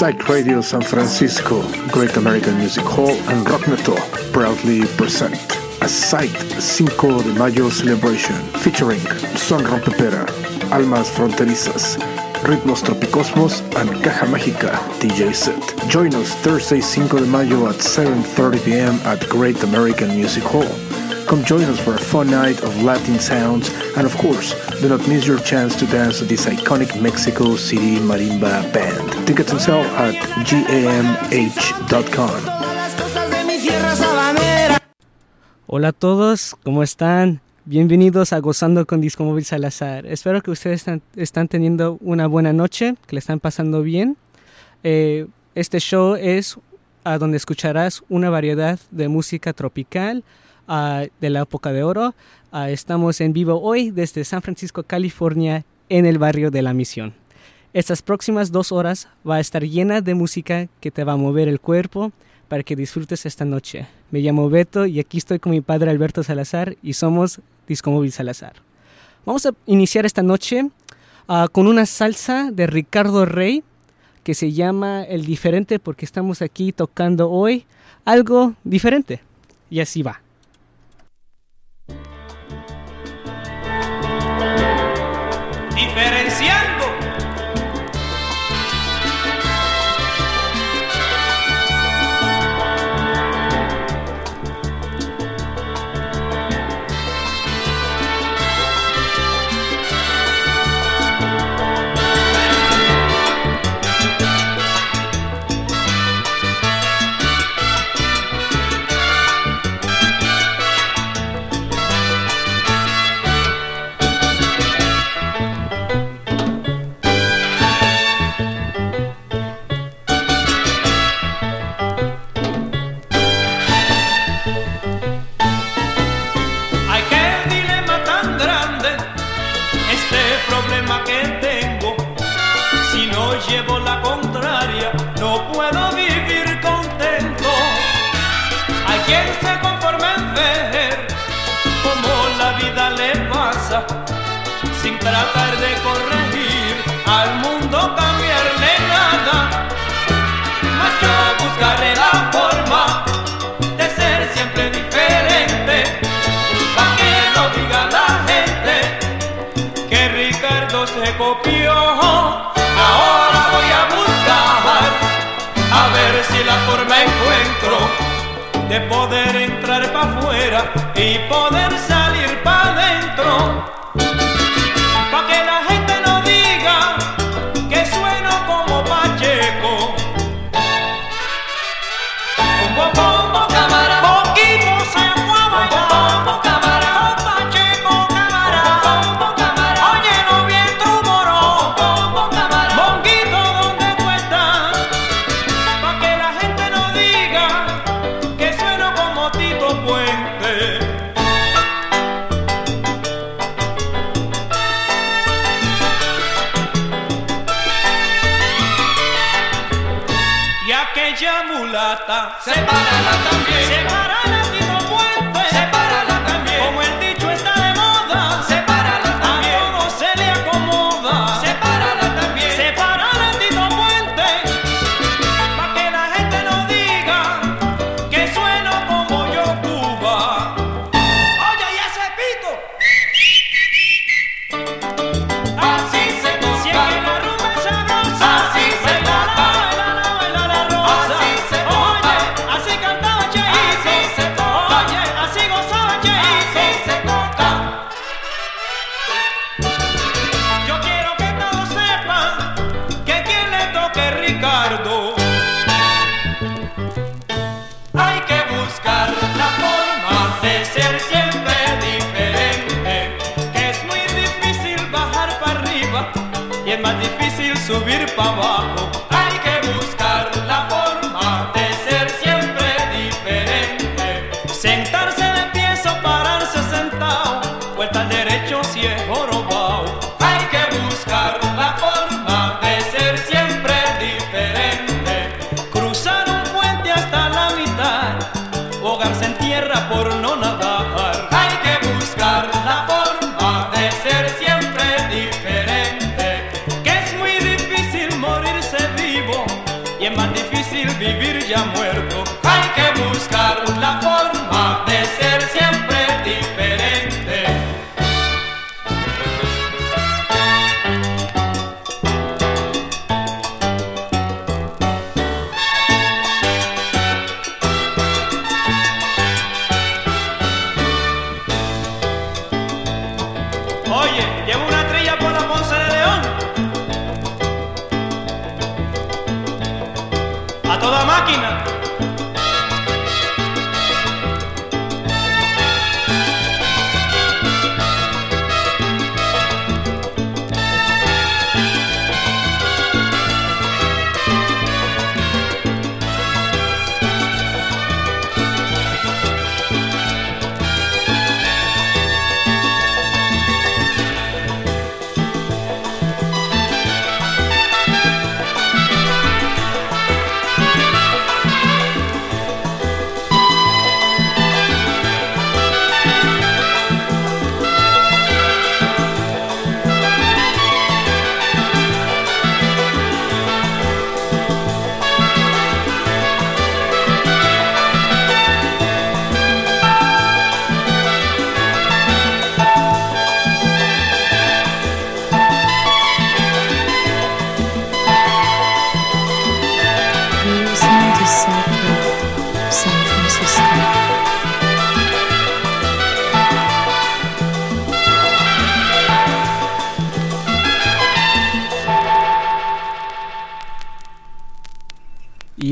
Psych Radio San Francisco, Great American Music Hall, and Rock Metal proudly present a Psych 5 de Mayo celebration featuring Son Rompepera, Almas Fronterizas, Ritmos Tropicosmos, and Caja Mágica DJ set. Join us Thursday 5 de Mayo at 7.30 p.m. at Great American Music Hall. Come join us for a fun night of Latin sounds, and of course, do not miss your chance to dance to this iconic Mexico City marimba band. Tickets on sale at gamh.com. Hola a todos, ¿cómo están? Bienvenidos a Gozando con Disco Móvil Salazar. Espero que ustedes están teniendo una buena noche, que le están pasando bien. Eh, este show es a donde escucharás una variedad de música tropical de la época de oro. Estamos en vivo hoy desde San Francisco, California, en el barrio de la Misión. Estas próximas dos horas va a estar llena de música que te va a mover el cuerpo para que disfrutes esta noche. Me llamo Beto y aquí estoy con mi padre Alberto Salazar y somos Disco Móvil Salazar. Vamos a iniciar esta noche uh, con una salsa de Ricardo Rey que se llama El Diferente porque estamos aquí tocando hoy algo diferente. Y así va. Diferenciando. Sin tratar de corregir al mundo cambiarle nada. Mas yo buscaré la forma de ser siempre diferente. Pa' que no diga la gente que Ricardo se copió. Ahora voy a buscar a ver si la forma encuentro de poder entrar para afuera y poder salir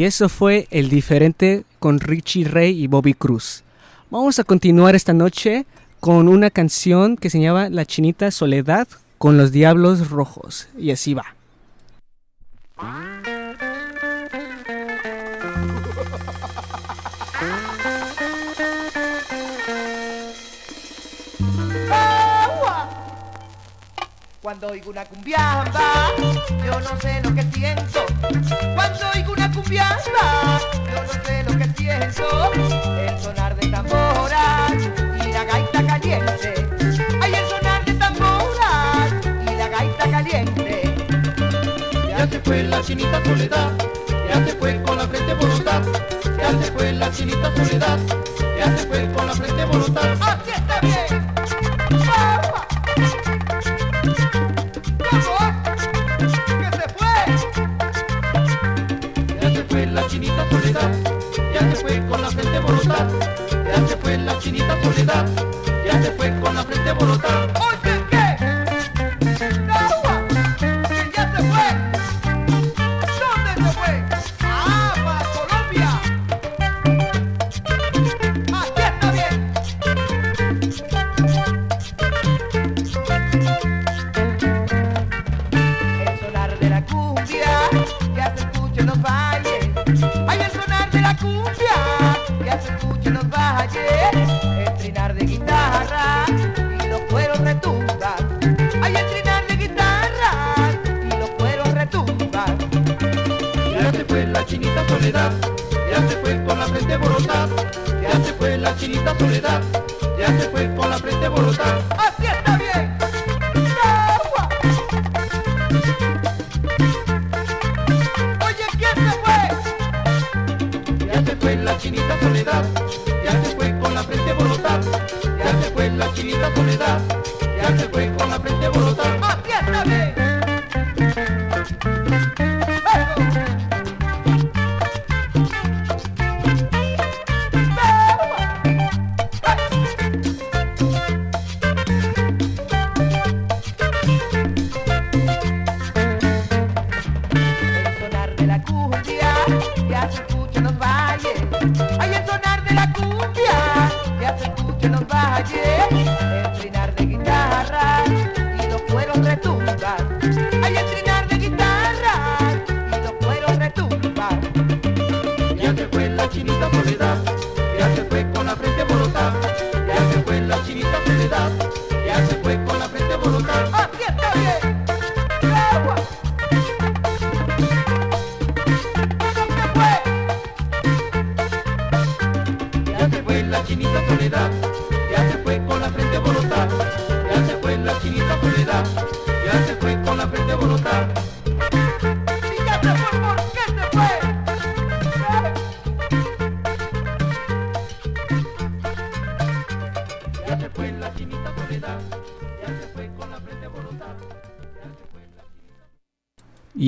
eso fue El Diferente con Richie Ray y Bobby Cruz. Vamos a continuar esta noche con una canción que se llama La Chinita Soledad con los Diablos Rojos. Y así va. fue la chinita soledad, ya se fue con la frente voluntad, ya se fue la chinita soledad, ya se fue con la frente voluntad. ¡Así está bien! chinita soledad, ya se fue con la frente voluntad, ya se fue la chinita soledad, ya se fue con la frente voluntad.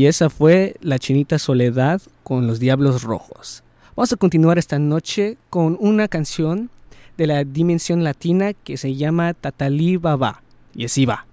Y esa fue la chinita Soledad con los Diablos Rojos. Vamos a continuar esta noche con una canción de la dimensión latina que se llama Tatalí Baba. Y así va.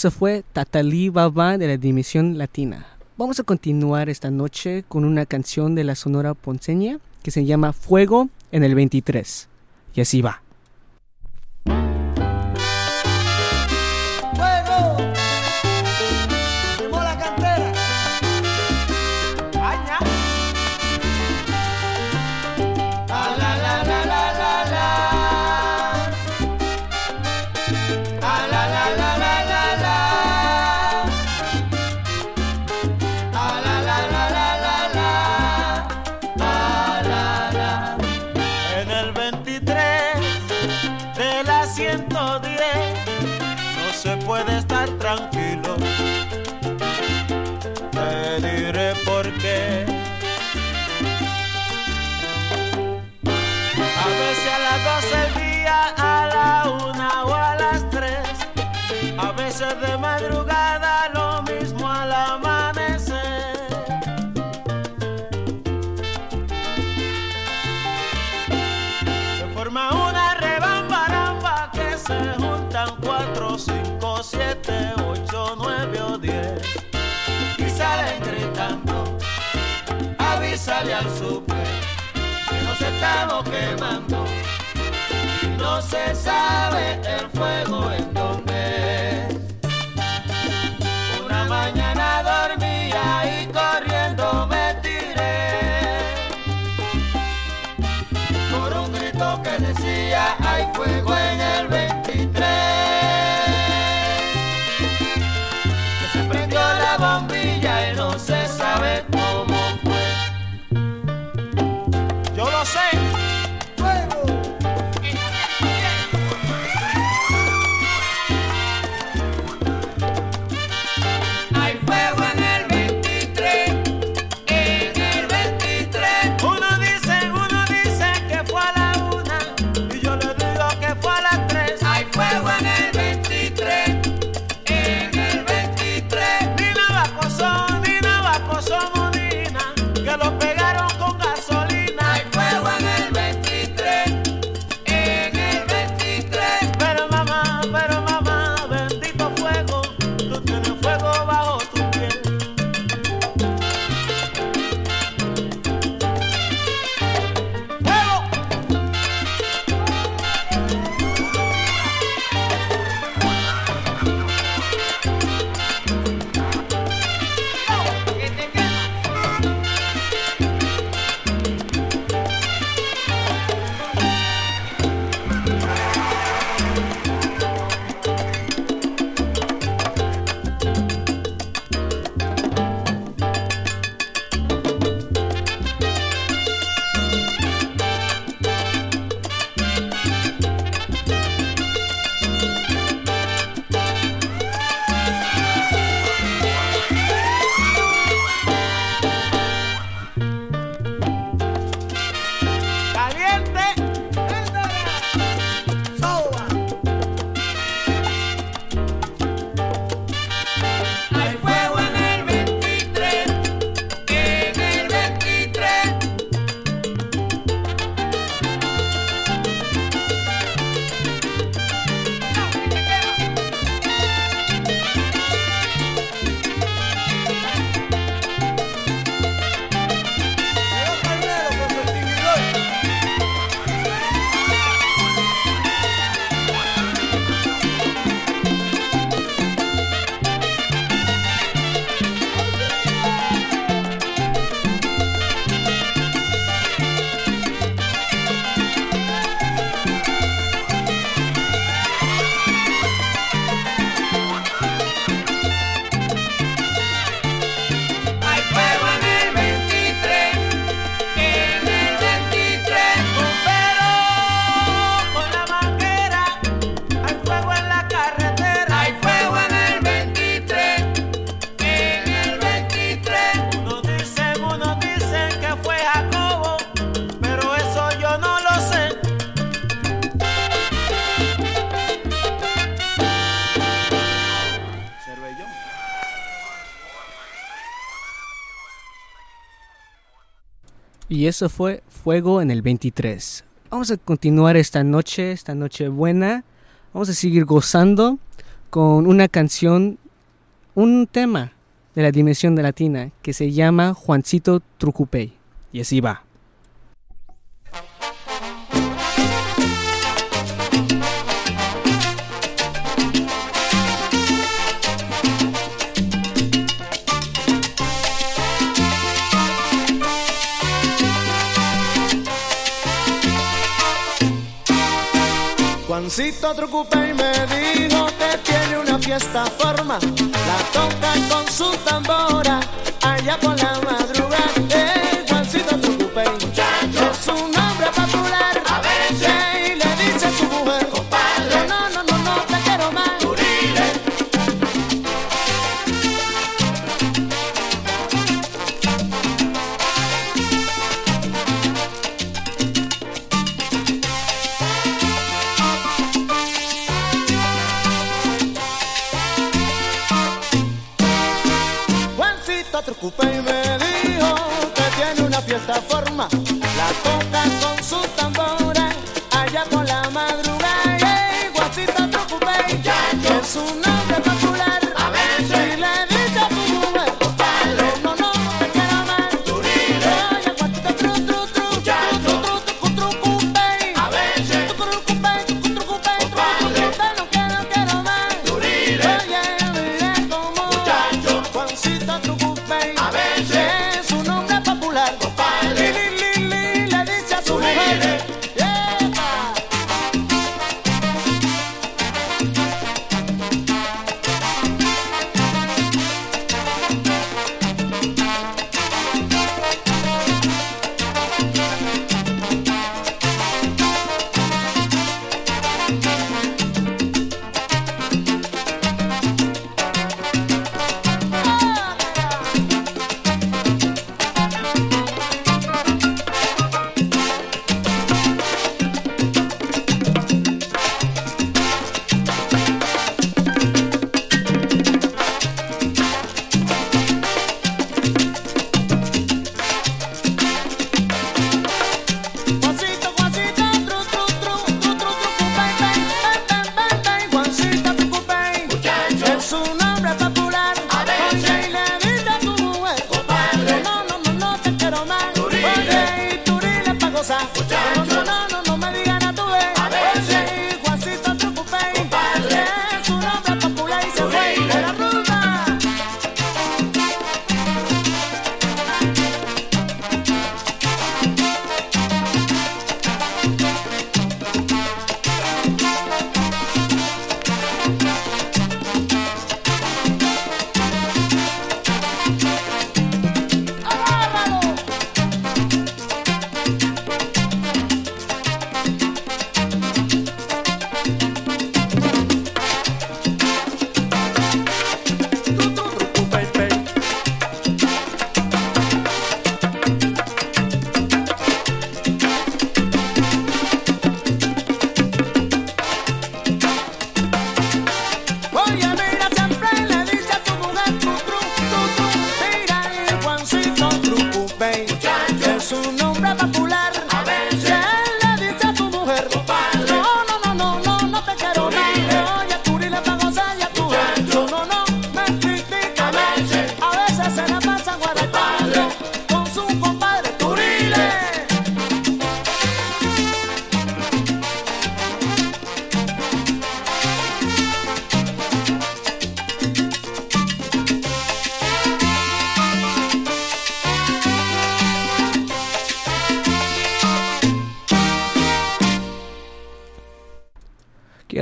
Eso fue Tatali Baba de la Dimisión Latina. Vamos a continuar esta noche con una canción de la Sonora Ponceña que se llama Fuego en el 23. Y así va. quemando. No se sabe el fuego en donde Y eso fue Fuego en el 23. Vamos a continuar esta noche, esta noche buena. Vamos a seguir gozando con una canción, un tema de la dimensión de latina que se llama Juancito Trucupey. Y así va. Juancito Trucupé me dijo que tiene una fiesta forma. La toca con su tambora allá por la mano.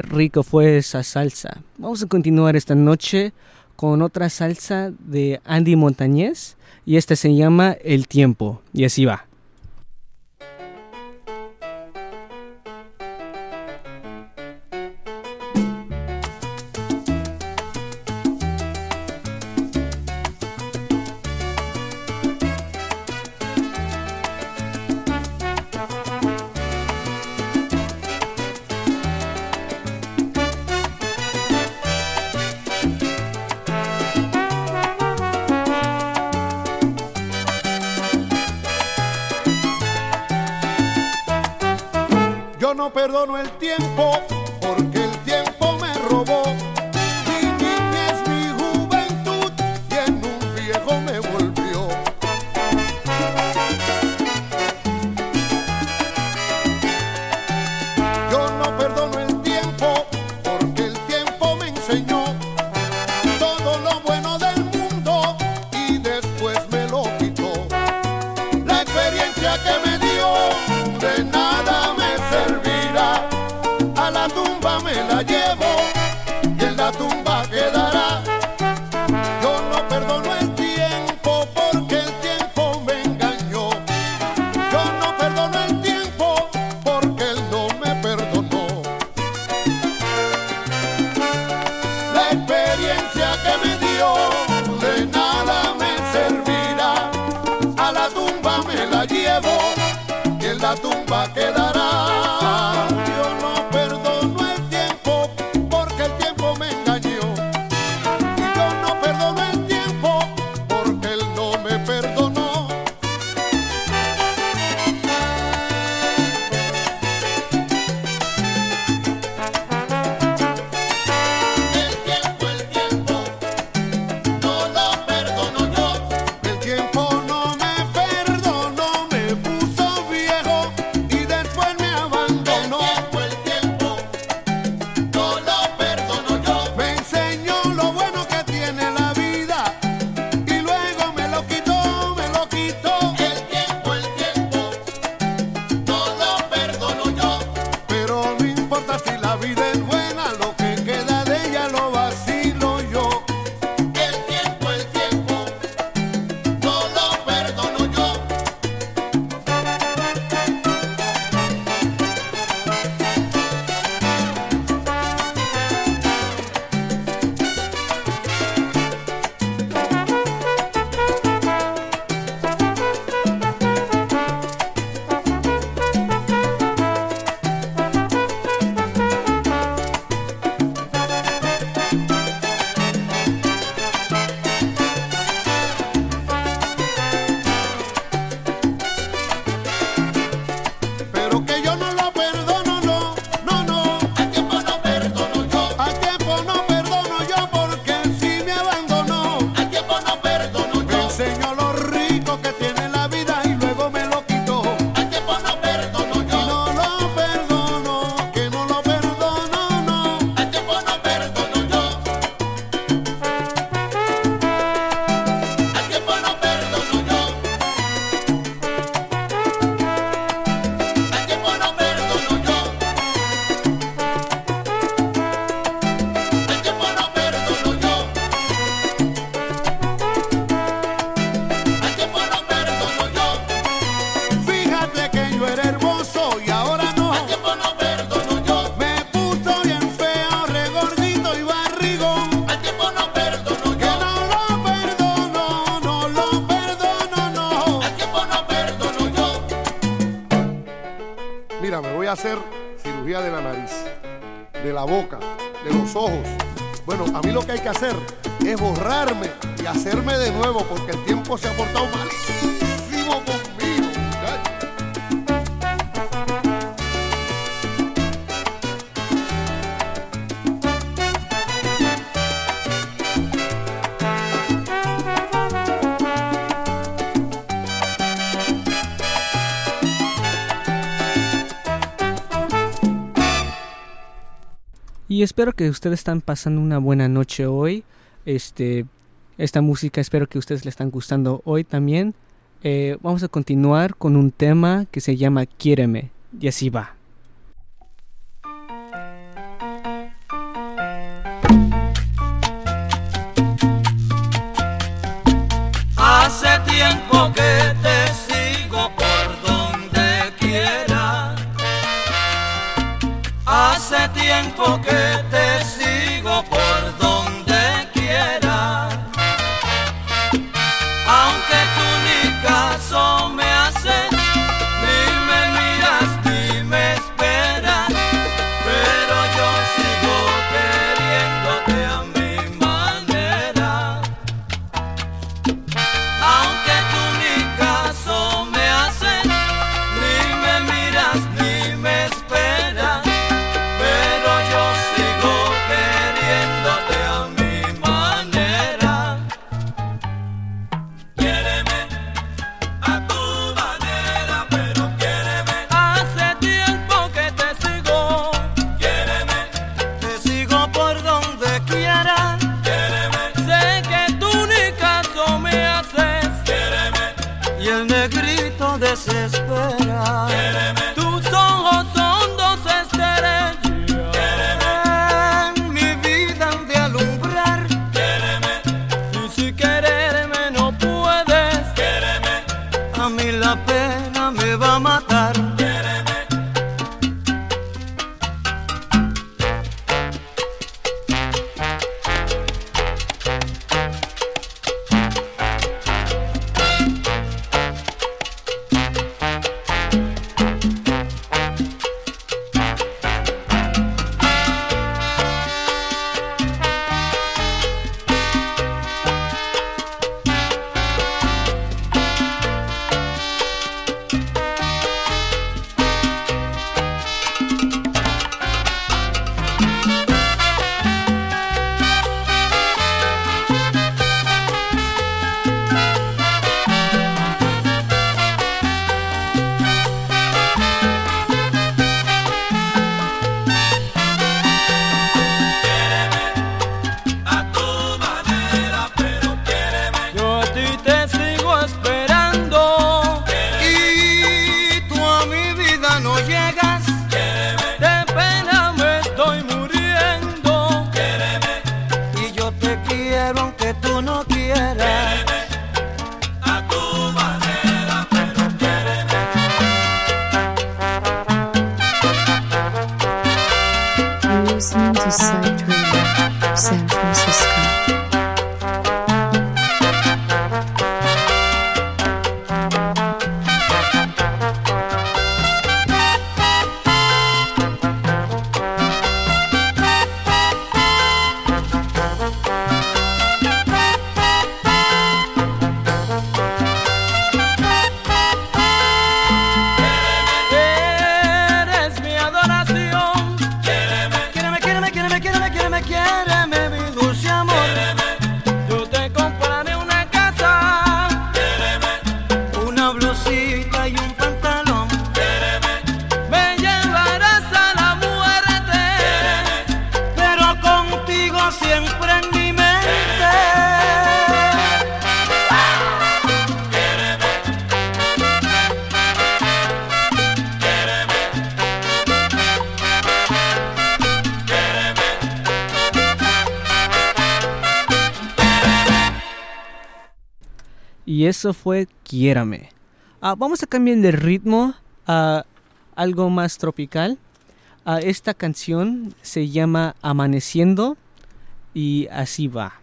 Rico fue esa salsa. Vamos a continuar esta noche con otra salsa de Andy Montañez y esta se llama El tiempo y así va. que hacer es borrarme y hacerme de nuevo porque el tiempo se ha borrado. espero que ustedes están pasando una buena noche hoy. Este, esta música espero que ustedes le están gustando hoy también. Eh, vamos a continuar con un tema que se llama Quiéreme. Y así va. tiempo testigo espero. Eso fue Quiérame. Ah, vamos a cambiar de ritmo a algo más tropical. Ah, esta canción se llama Amaneciendo y así va.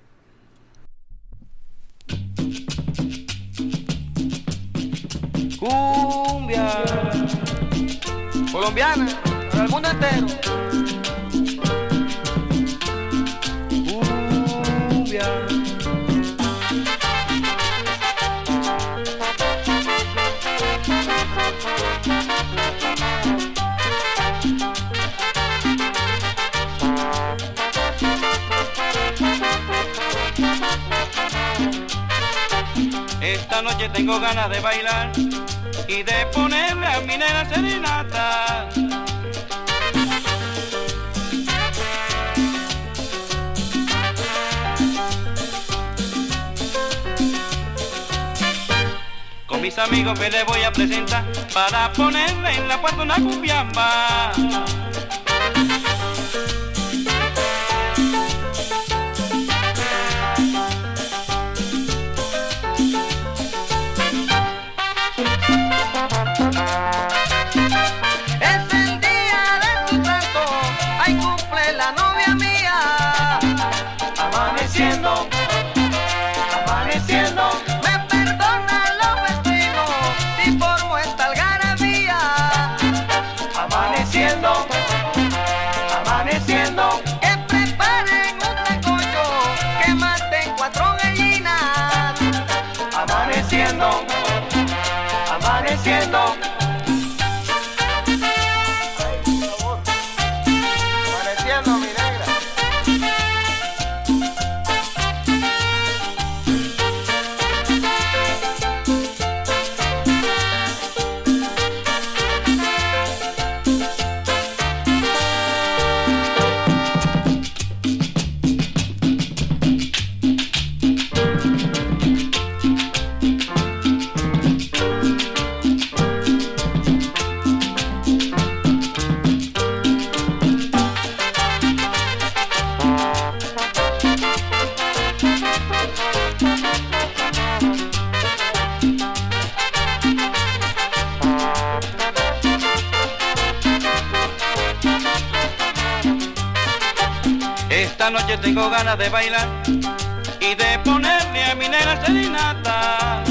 Cumbia colombiana para el mundo entero. Esta noche tengo ganas de bailar y de ponerle a mi nena serenata. Con mis amigos me le voy a presentar para ponerle en la puerta una cumbiamba. Tengo ganas de bailar y de ponerle a mi nena serenata.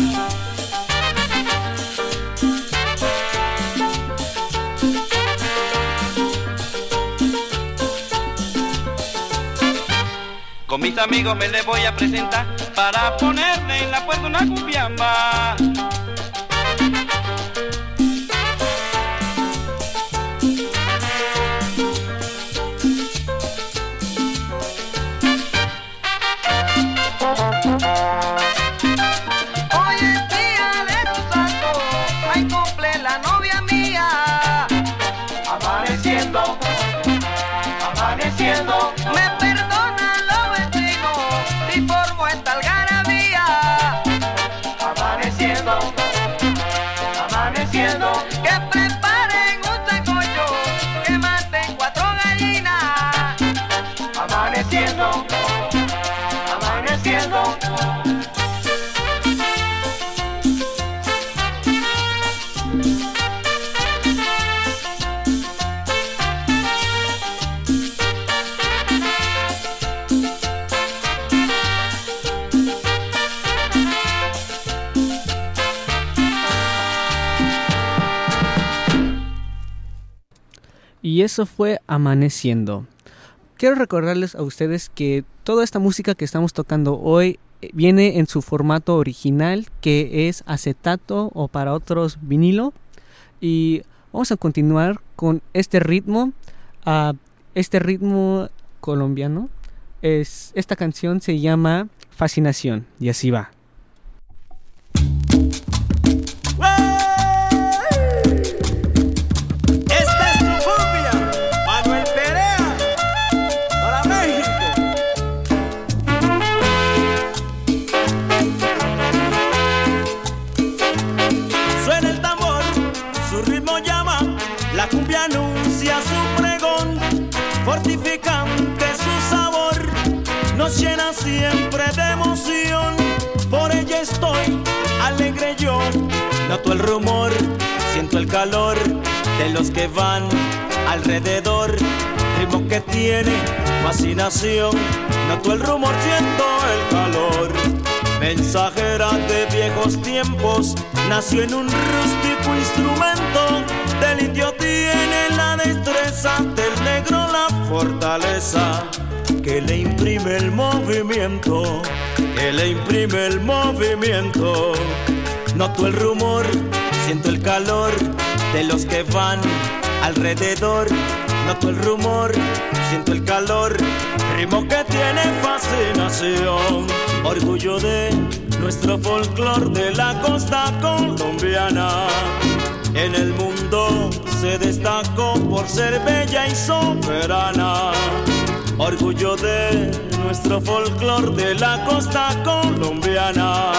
Con mis amigos me le voy a presentar para ponerle en la puerta una cumbiamba. Eso fue Amaneciendo. Quiero recordarles a ustedes que toda esta música que estamos tocando hoy eh, viene en su formato original que es acetato o para otros vinilo. Y vamos a continuar con este ritmo. ah, este ritmo colombiano. Es, esta canción se llama Fascinación y así va. Llena siempre de emoción. Por ella estoy alegre yo, noto el rumor, siento el calor de los que van alrededor, ritmo que tiene fascinación, noto el rumor, siento el calor. Mensajera de viejos tiempos, nació en un rústico instrumento. Del indio tiene la destreza, del negro la fortaleza. Que le imprime el movimiento, que le imprime el movimiento. Noto el rumor, siento el calor de los que van alrededor. Noto el rumor, siento el calor, ritmo que tiene fascinación. Orgullo de nuestro folclor de la costa colombiana. En el mundo se destacó por ser bella y soberana. Orgullo de nuestro folclor de la costa colombiana.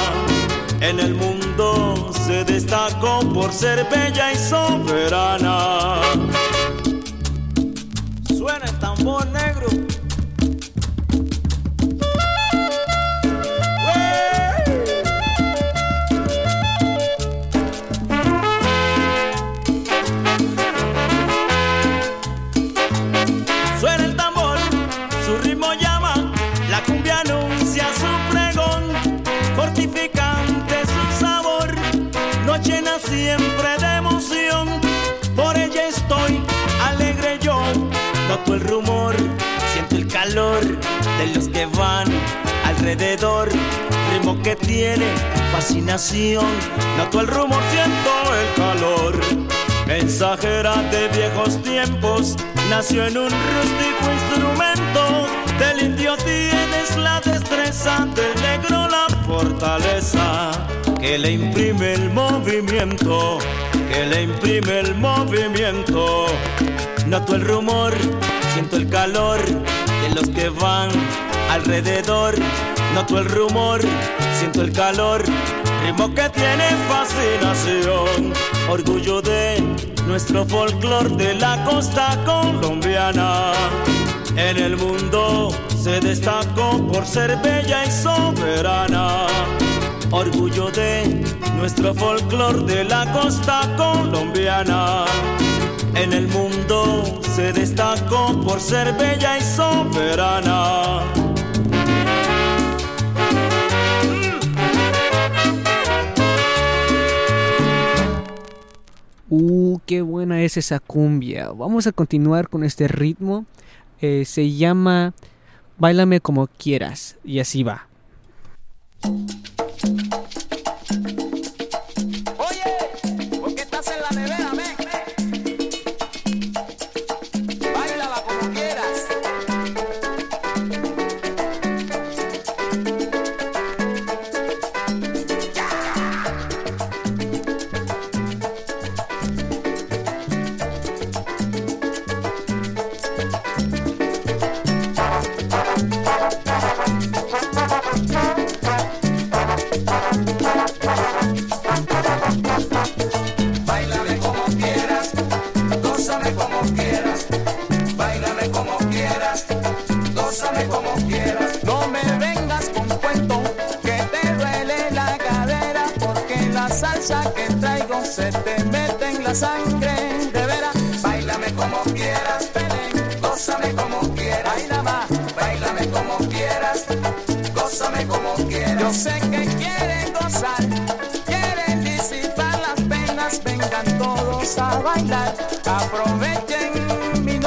En el mundo se destacó por ser bella y soberana. Suena el tambor negro. Van alrededor, ritmo que tiene fascinación, noto el rumor, siento el calor. Mensajera de viejos tiempos, nació en un rústico instrumento. Del indio tienes la destreza, del negro la fortaleza. Que le imprime el movimiento, que le imprime el movimiento. Noto el rumor, siento el calor de los que van alrededor. Noto el rumor, siento el calor, ritmo que tiene fascinación. Orgullo de nuestro folclor de la costa colombiana. En el mundo se destacó por ser bella y soberana. Orgullo de nuestro folclor de la costa colombiana. En el mundo se destacó por ser bella y soberana. Uh, qué buena es esa cumbia. Vamos a continuar con este ritmo. Eh, se llama Báilame como quieras. Y así va.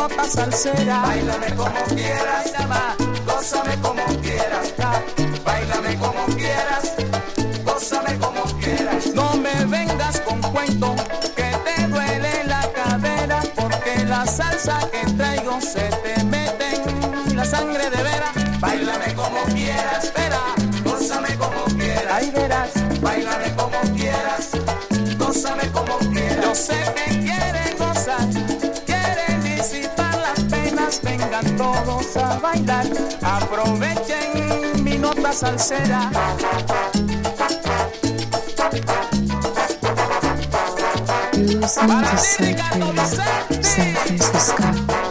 Nota salsera. Bailame como quieras, más, aprovechen mi nota salsera. You're listening to San Francisco.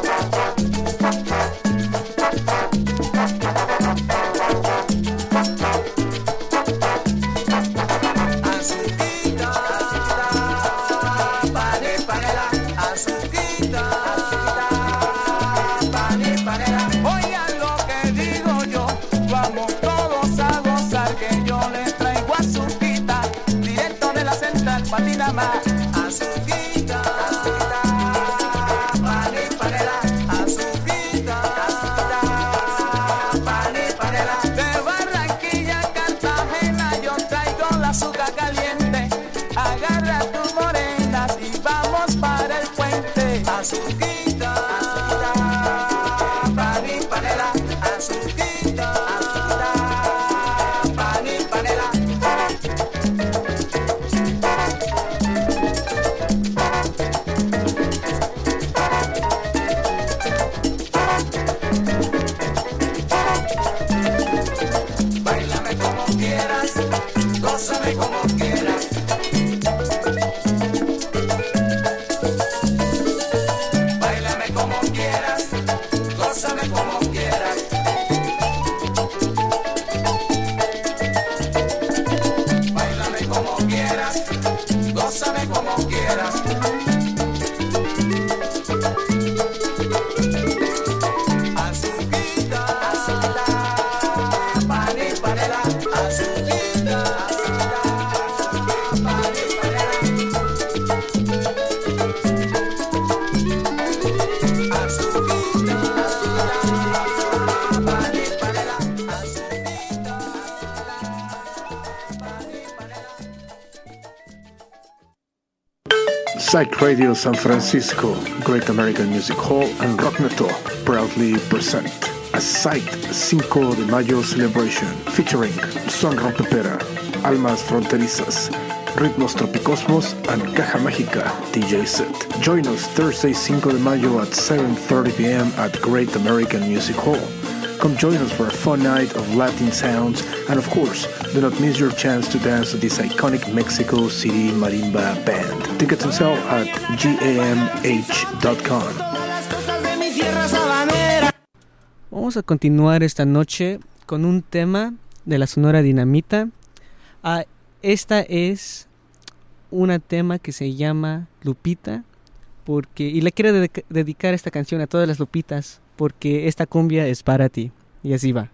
San Francisco, Great American Music Hall, and Rockneto proudly present a Site 5 de Mayo celebration featuring Son Rompepera, Almas Fronterizas, Ritmos Tropicosmos, and Caja Mágica DJ set. Join us Thursday 5 de Mayo at 7.30 p.m. at Great American Music Hall. Come join us for a fun night of Latin sounds, and of course, do not miss your chance to dance to this iconic Mexico City marimba band. Tickets on sale at gamh.com. Vamos a continuar esta noche con un tema de la Sonora Dinamita. Ah, esta es una tema que se llama Lupita, porque y le quiero dedicar esta canción a todas las Lupitas porque esta cumbia es para ti. Y así va.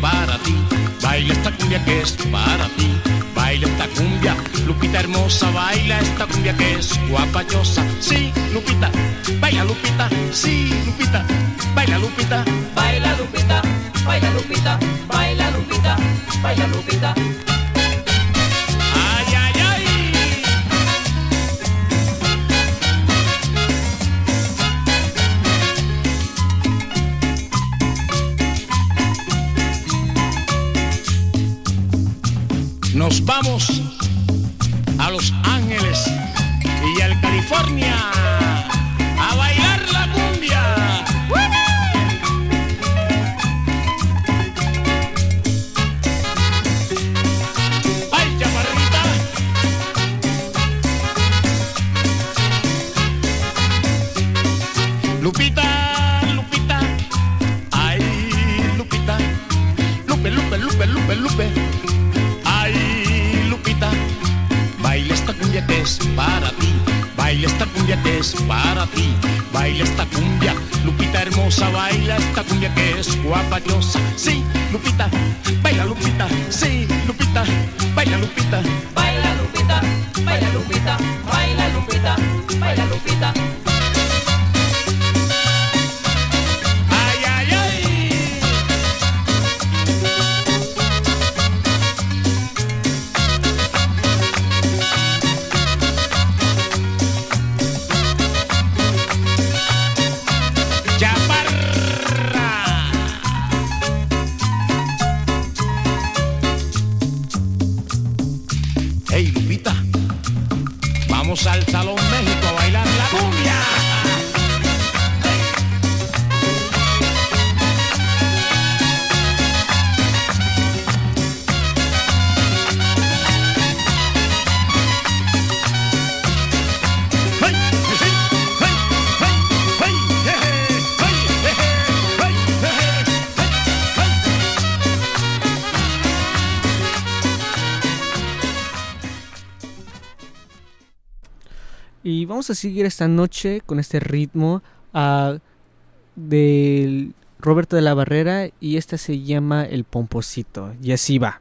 Para ti, baila esta cumbia que es para ti, baila esta cumbia, Lupita hermosa, baila esta cumbia que es guapayosa, sí, Lupita, baila Lupita, sí, Lupita, baila Lupita, baila Lupita, baila Lupita, baila vamos a seguir esta noche con este ritmo ah, del Roberto de la Barrera y esta se llama El Pomposito. Y así va.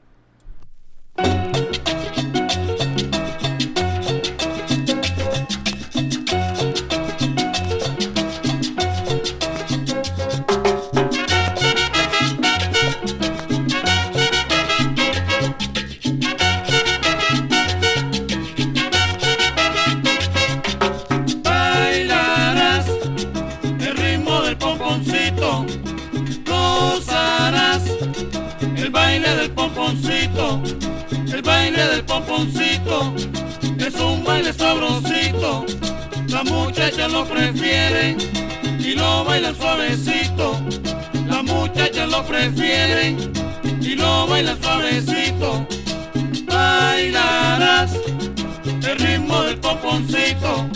Pomponcito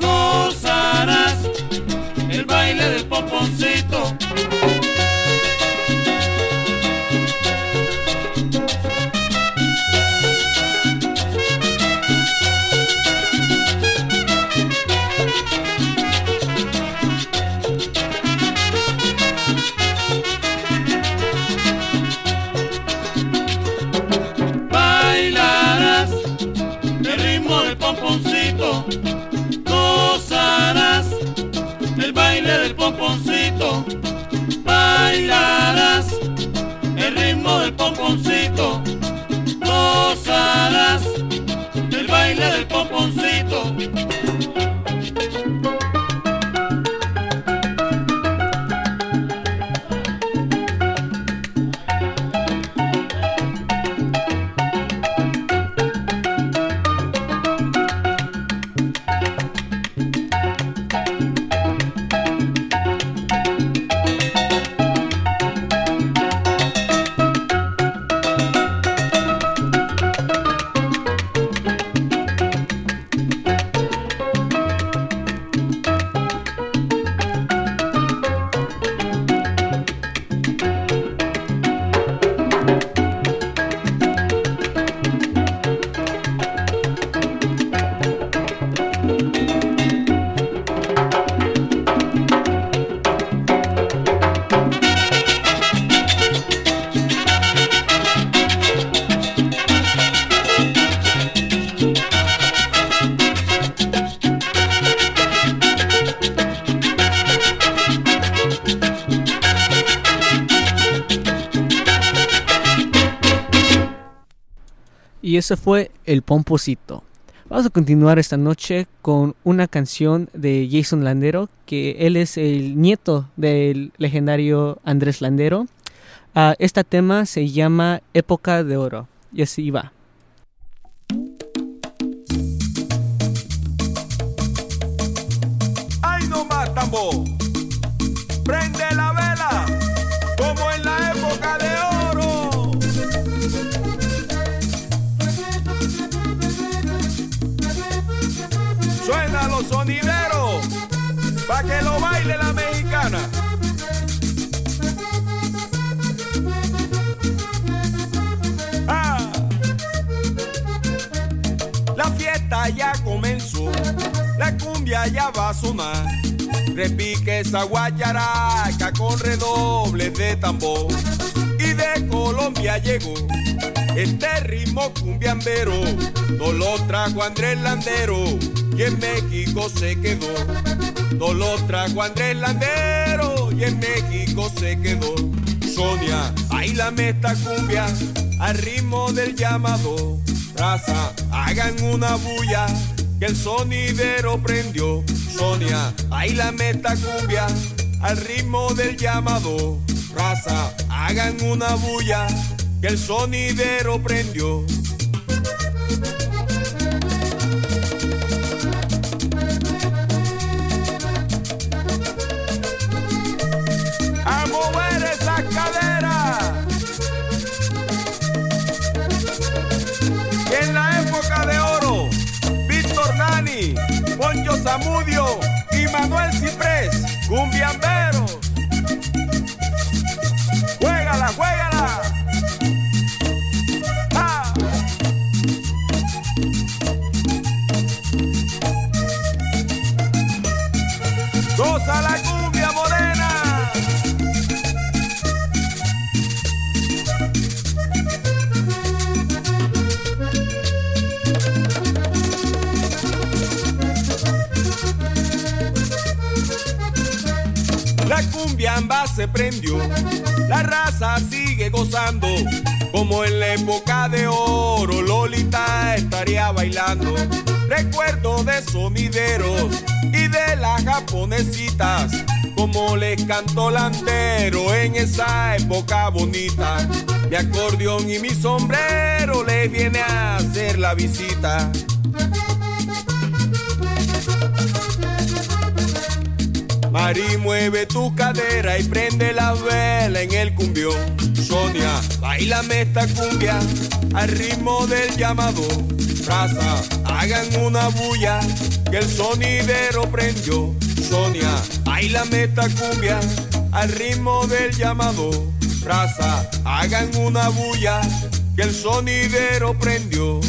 gozarás el baile del pomponcito. Ese fue El Pomposito. Vamos a continuar esta noche con una canción de Jason Landero, que él es el nieto del legendario Andrés Landero. Ah, este tema se llama Época de Oro. Y así va. ¡Ay, no más, tambo! ¡Prende la vela! los sonideros, para que lo baile la mexicana. Ah. La fiesta ya comenzó, la cumbia ya va a sonar. Repique esa guacharaca con redobles de tambor. Y de Colombia llegó este ritmo cumbiambero, no lo trajo Andrés Landero y en México se quedó. No lo trajo Andrés Landero y en México se quedó. Sonia, bailame esta cumbia al ritmo del llamado. Raza, hagan una bulla que el sonidero prendió. Sonia, bailame esta cumbia al ritmo del llamado. Raza, hagan una bulla que el sonidero prendió. Zamudio y Manuel Ciprés, cumbiamberos. Cumbiamba se prendió, la raza sigue gozando, como en la época de oro, Lolita estaría bailando. Recuerdo de sonideros y de las japonesitas, como les cantó Landero en esa época bonita. Mi acordeón y mi sombrero les viene a hacer la visita. Mari, mueve tu cadera y prende la vela en el cumbión. Sonia, bailame esta cumbia al ritmo del llamado. Raza, hagan una bulla que el sonidero prendió. Sonia, bailame esta cumbia al ritmo del llamado. Raza, hagan una bulla que el sonidero prendió.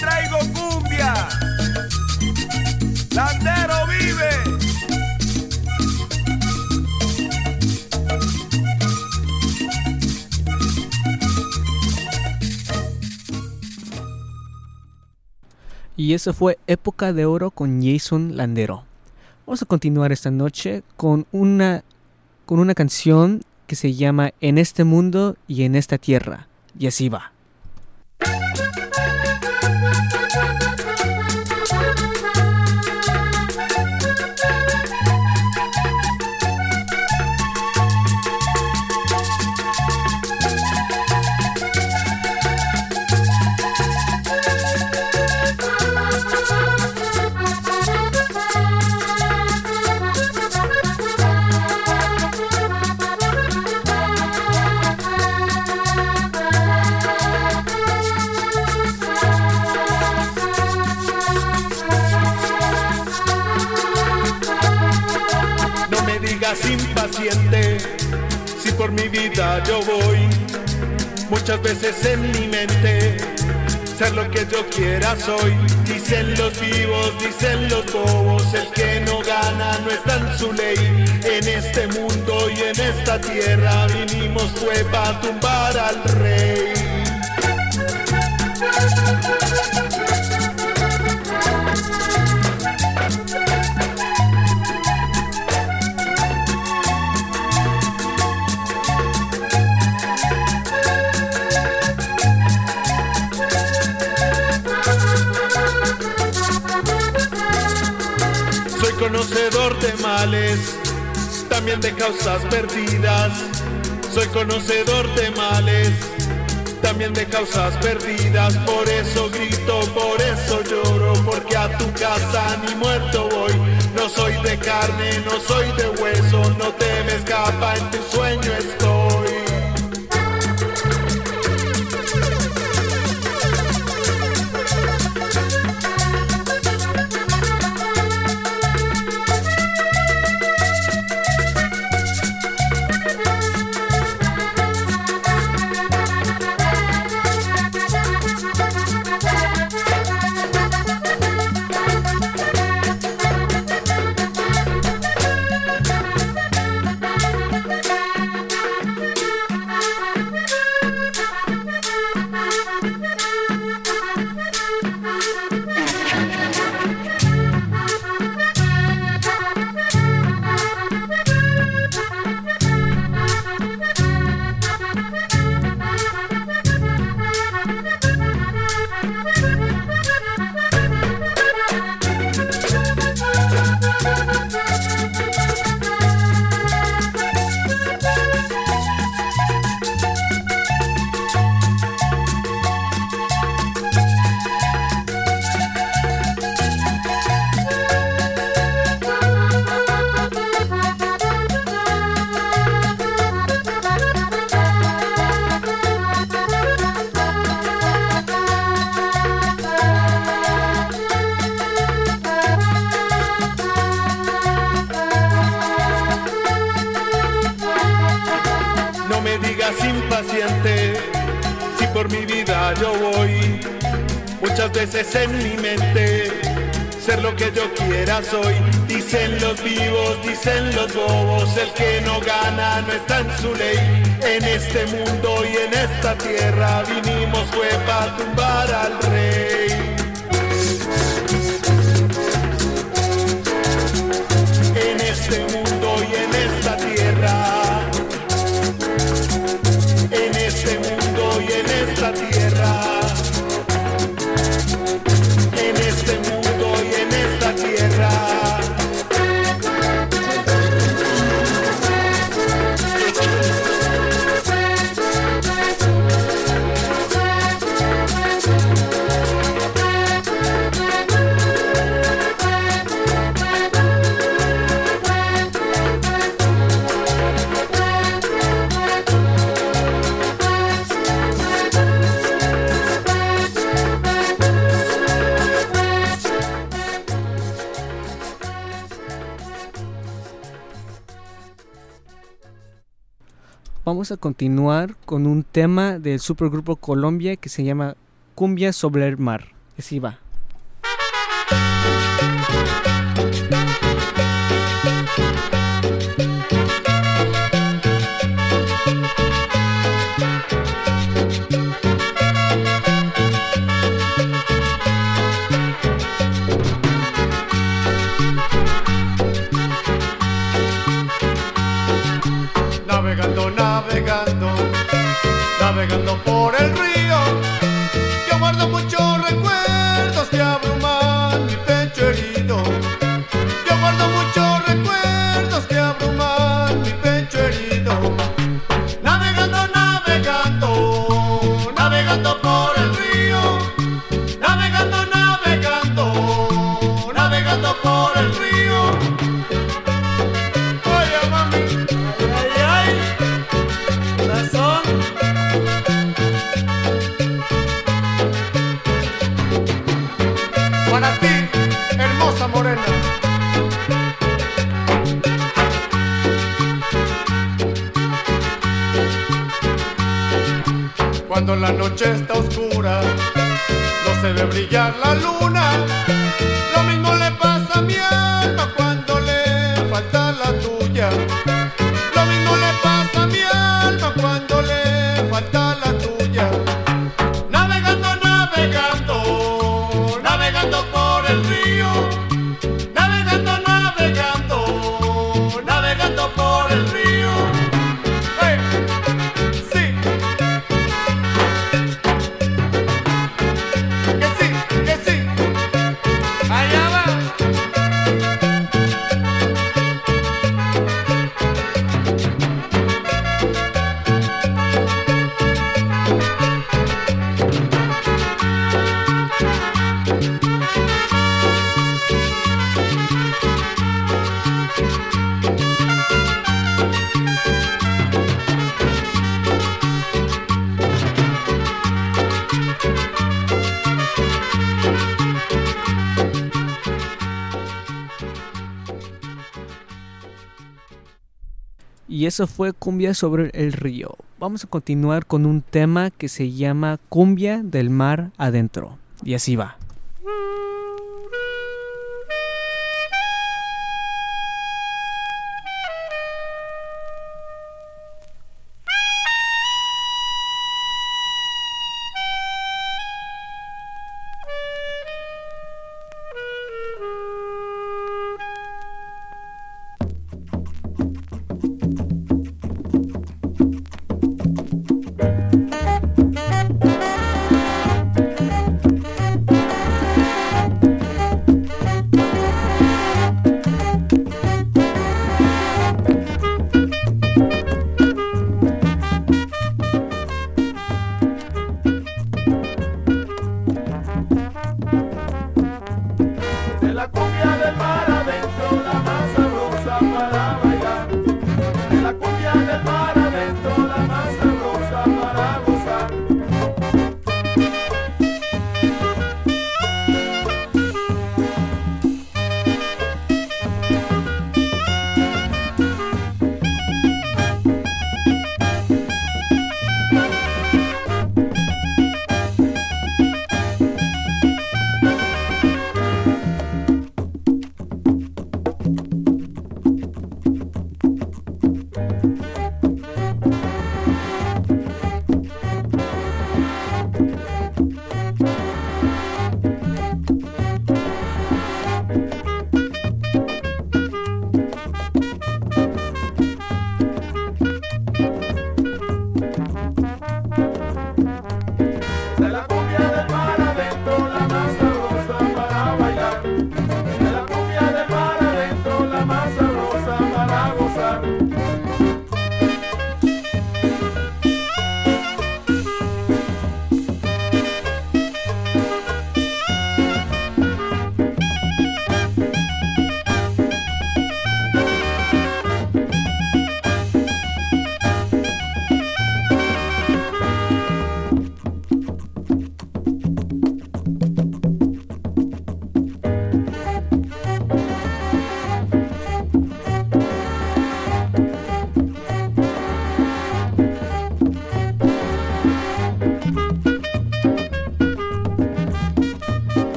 Traigo cumbia. Landero vive. Y eso fue Época de Oro con Jason Landero. Vamos a continuar esta noche con una, con una canción que se llama En este mundo y en esta tierra. Y así va. Muchas veces en mi mente, ser lo que yo quiera soy. Dicen los vivos, dicen los bobos, el que no gana no está en su ley. En este mundo y en esta tierra vinimos fue para tumbar al rey. Conocedor de males, también de causas perdidas. Soy conocedor de males, también de causas perdidas. Por eso grito, por eso lloro, porque a tu casa ni muerto voy. No soy de carne, no soy de hueso, no te me escapa, en tu sueño estoy. No está en su ley. En este mundo y en esta tierra vinimos fue para tumbar al rey. Continuar con un tema del supergrupo Colombia que se llama Cumbia sobre el mar. Así va. Cuando la noche está oscura, no se ve brillar la luna. Lo mismo Y eso fue Cumbia sobre el río. Vamos a continuar con un tema que se llama Cumbia del mar adentro. Y así va.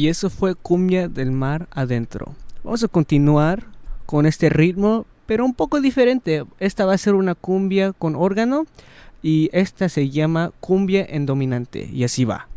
Y eso fue Cumbia del mar adentro. Vamos a continuar con este ritmo, pero un poco diferente. Esta va a ser una cumbia con órgano y esta se llama cumbia en dominante. Y así va.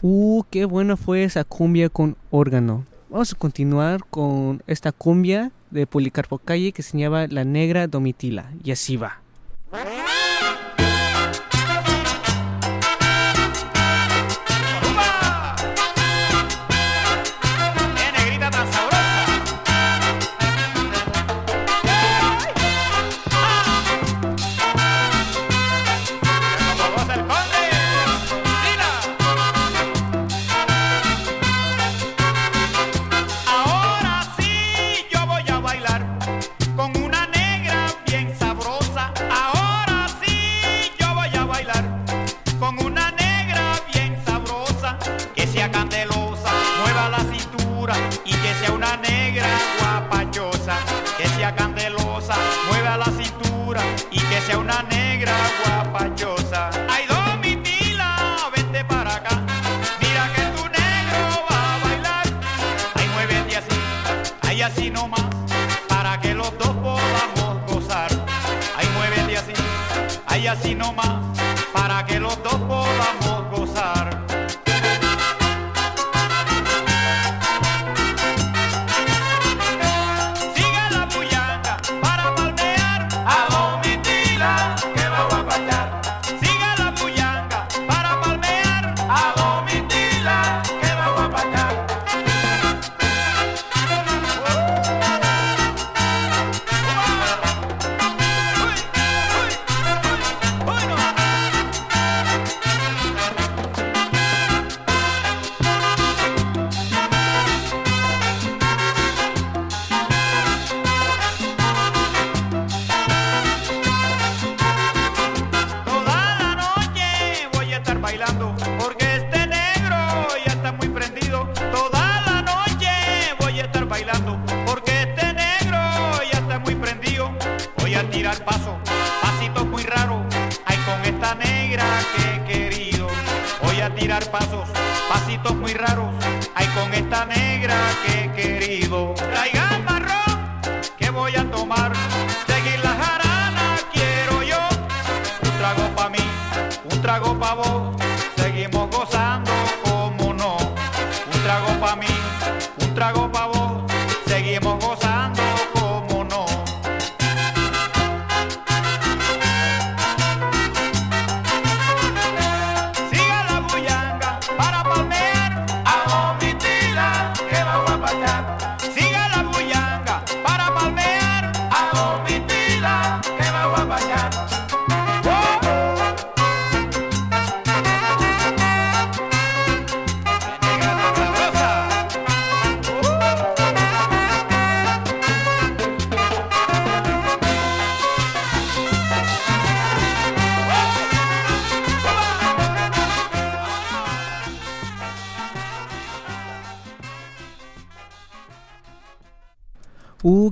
Uh, qué buena fue esa cumbia con órgano. Vamos a continuar con esta cumbia de Policarpo Calle que se llama La Negra Domitila. Y así va.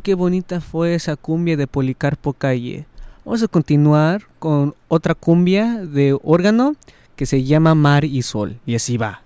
qué bonita fue esa cumbia de Policarpo Calle. Vamos a continuar con otra cumbia de órgano que se llama Mar y Sol. Y así va.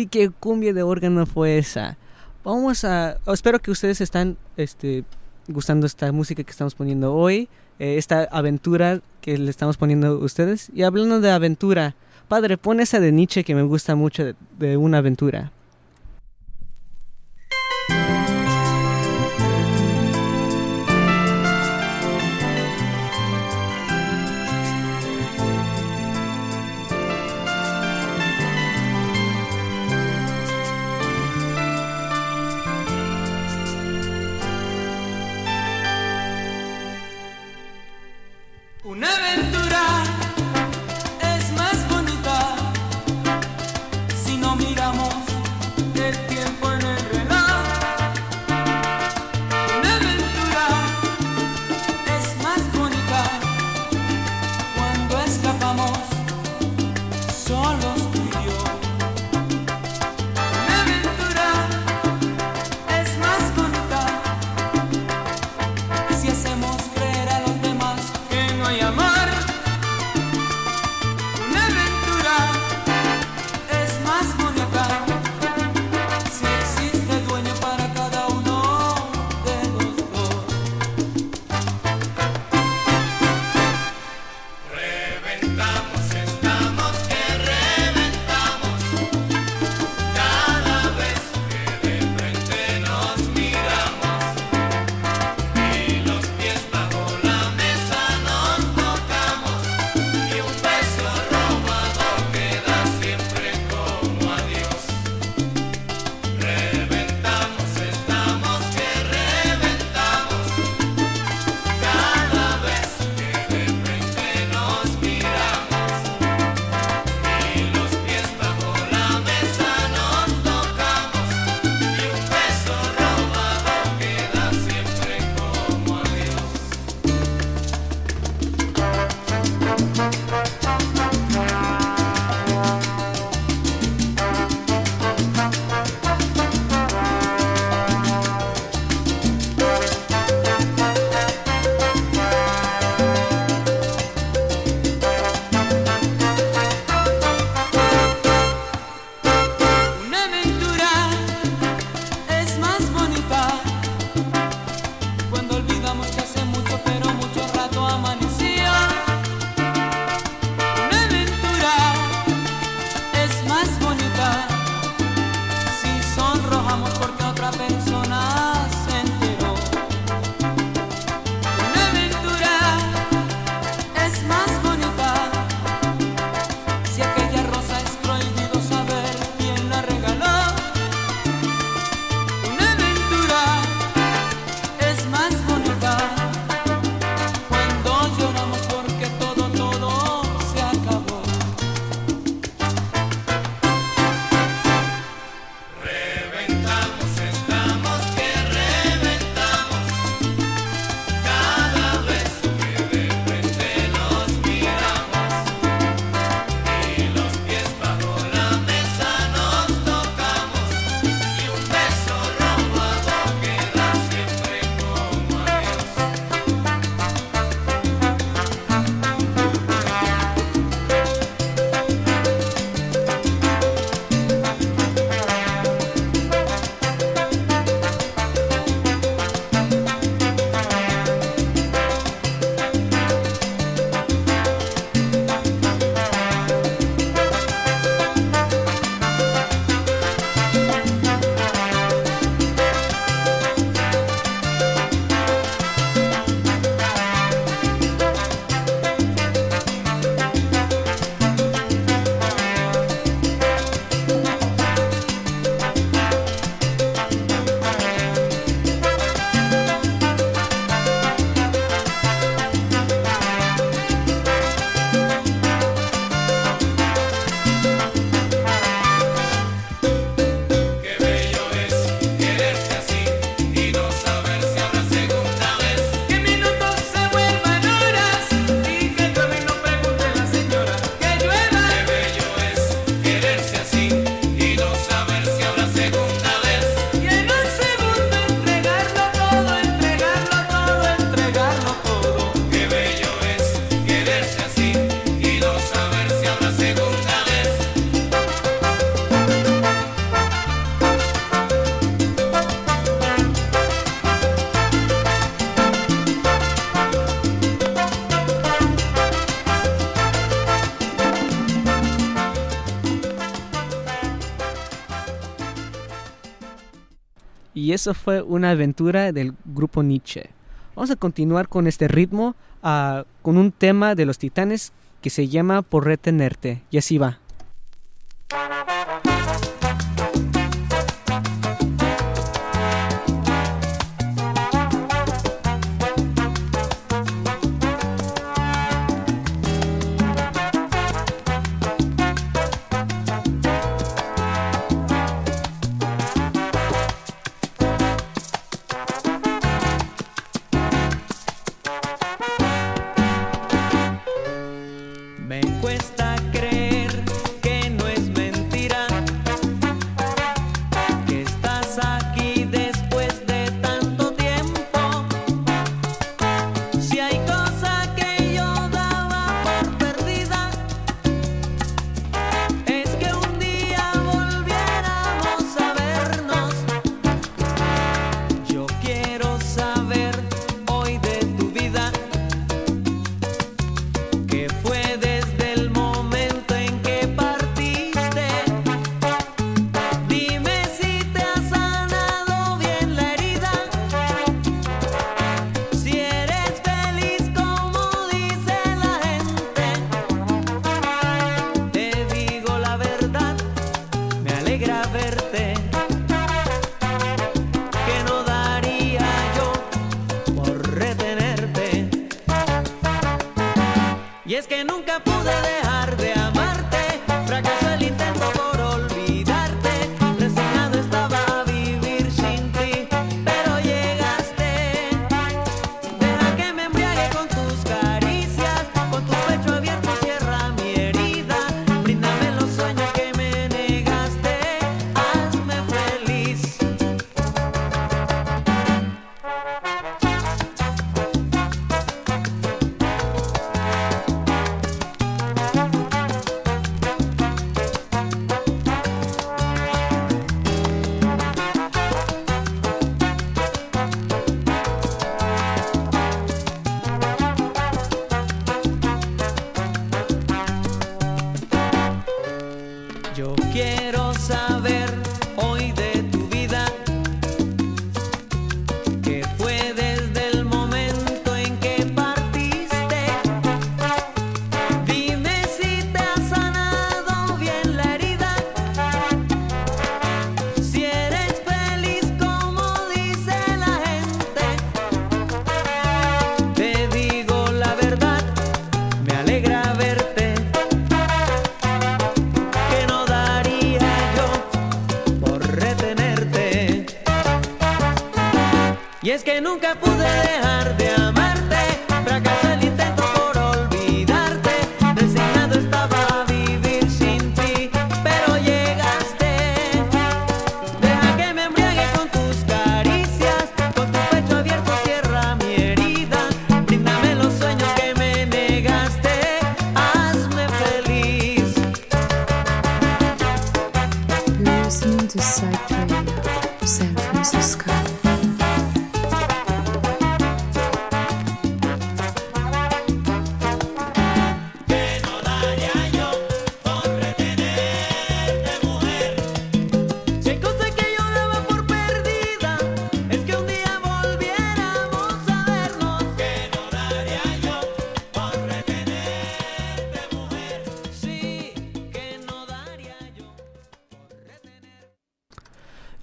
Uy, qué cumbia de órgano fue esa. Vamos a... Espero que ustedes están este, gustando esta música que estamos poniendo hoy, eh, esta aventura que le estamos poniendo a ustedes. Y hablando de aventura, padre, pon esa de Nietzsche que me gusta mucho de, de una aventura. Y eso fue una aventura del grupo Nietzsche. Vamos a continuar con este ritmo ah, con un tema de los titanes que se llama Por retenerte. Y así va.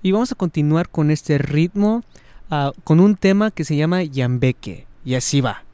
Y vamos a continuar con este ritmo ah, con un tema que se llama Yambeke. Y así va.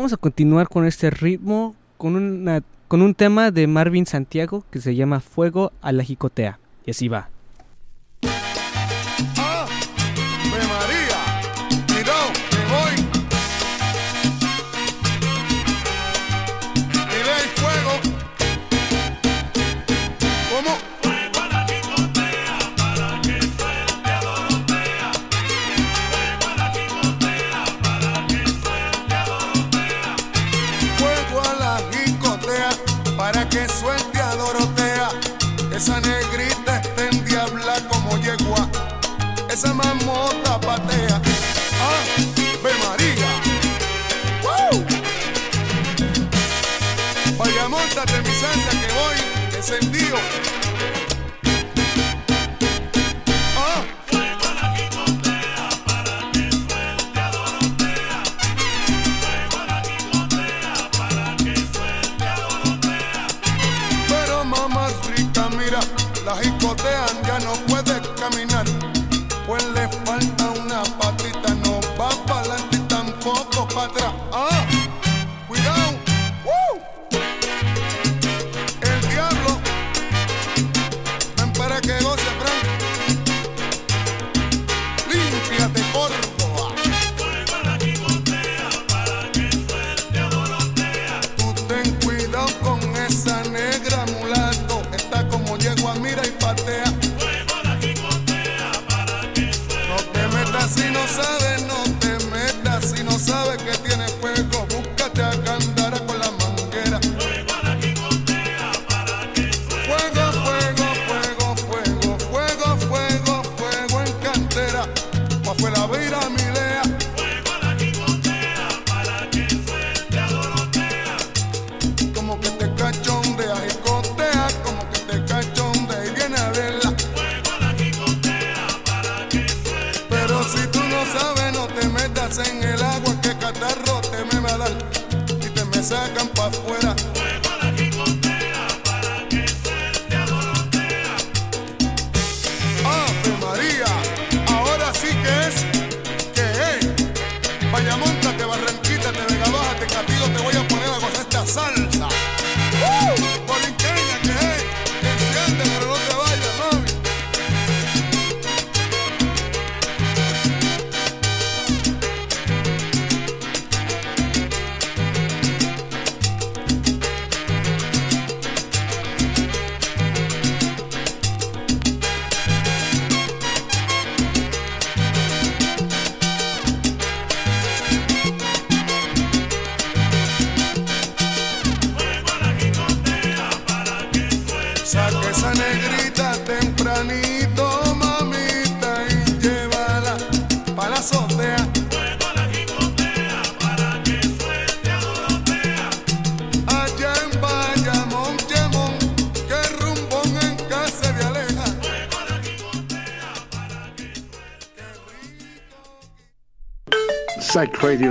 Vamos a continuar con este ritmo con, una, con un tema de Marvin Santiago que se llama Fuego a la Jicotea. Y así va. La discoteca.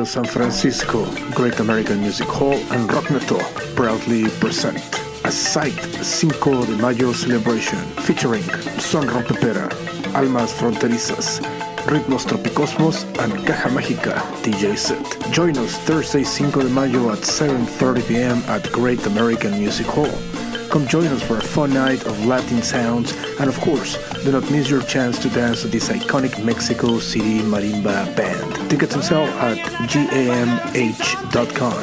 San Francisco, Great American Music Hall, and Rockneto proudly present a Site 5 de Mayo celebration featuring Son Rompepera, Almas Fronterizas, Ritmos Tropicosmos, and Caja Mágica DJ set. Join us Thursday 5 de Mayo at 7.30 p.m. at Great American Music Hall. Come join us for a fun night of Latin sounds, and of course, do not miss your chance to dance with this iconic Mexico City marimba band. Tickets on sale at gamh.com.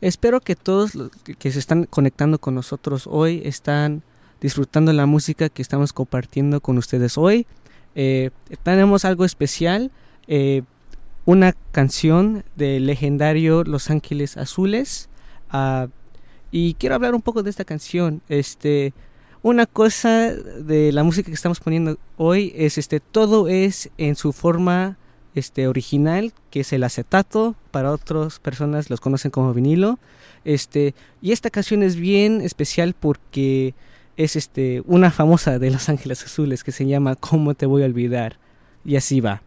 Espero que todos los que se están conectando con nosotros hoy están disfrutando la música que estamos compartiendo con ustedes hoy. Eh, tenemos algo especial, eh, una canción del legendario Los Ángeles Azules. Uh, y quiero hablar un poco de esta canción. Este, una cosa de la música que estamos poniendo hoy es este, todo es en su forma este original, que es el acetato, para otras personas los conocen como vinilo. Este, y esta canción es bien especial porque es este una famosa de Los Ángeles Azules que se llama ¿Cómo te voy a olvidar? Y así va.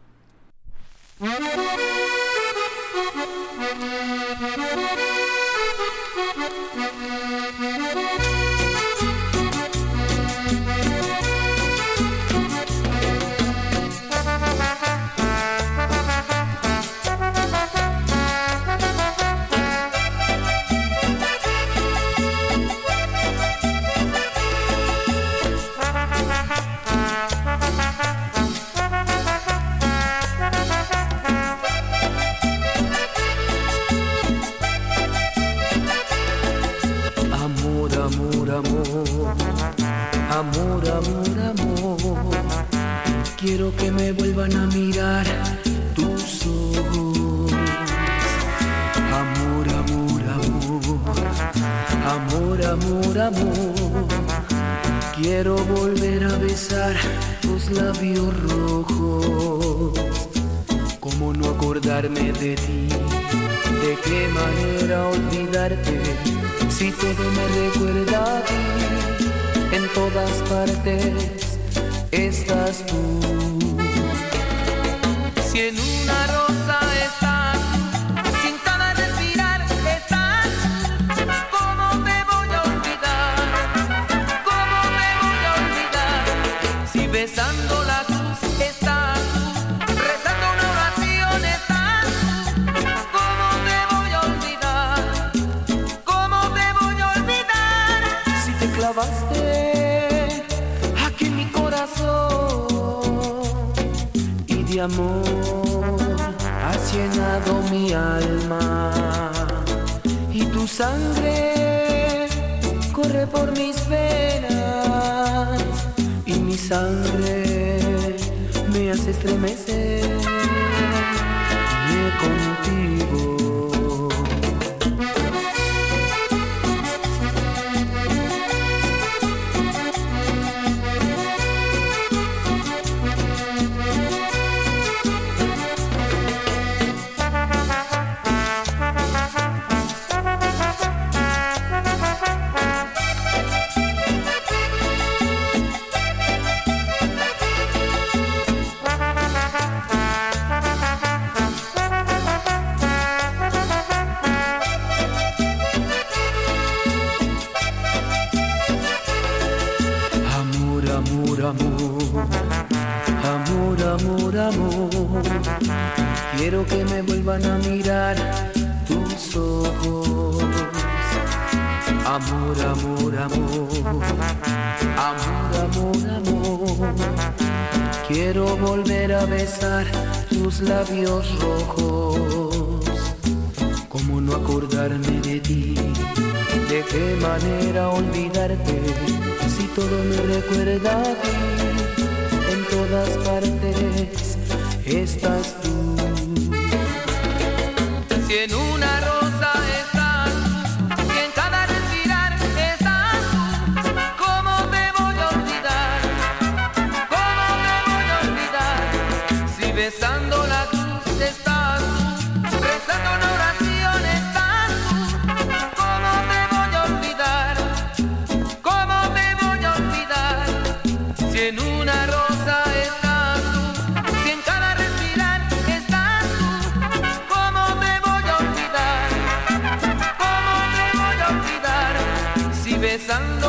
Besando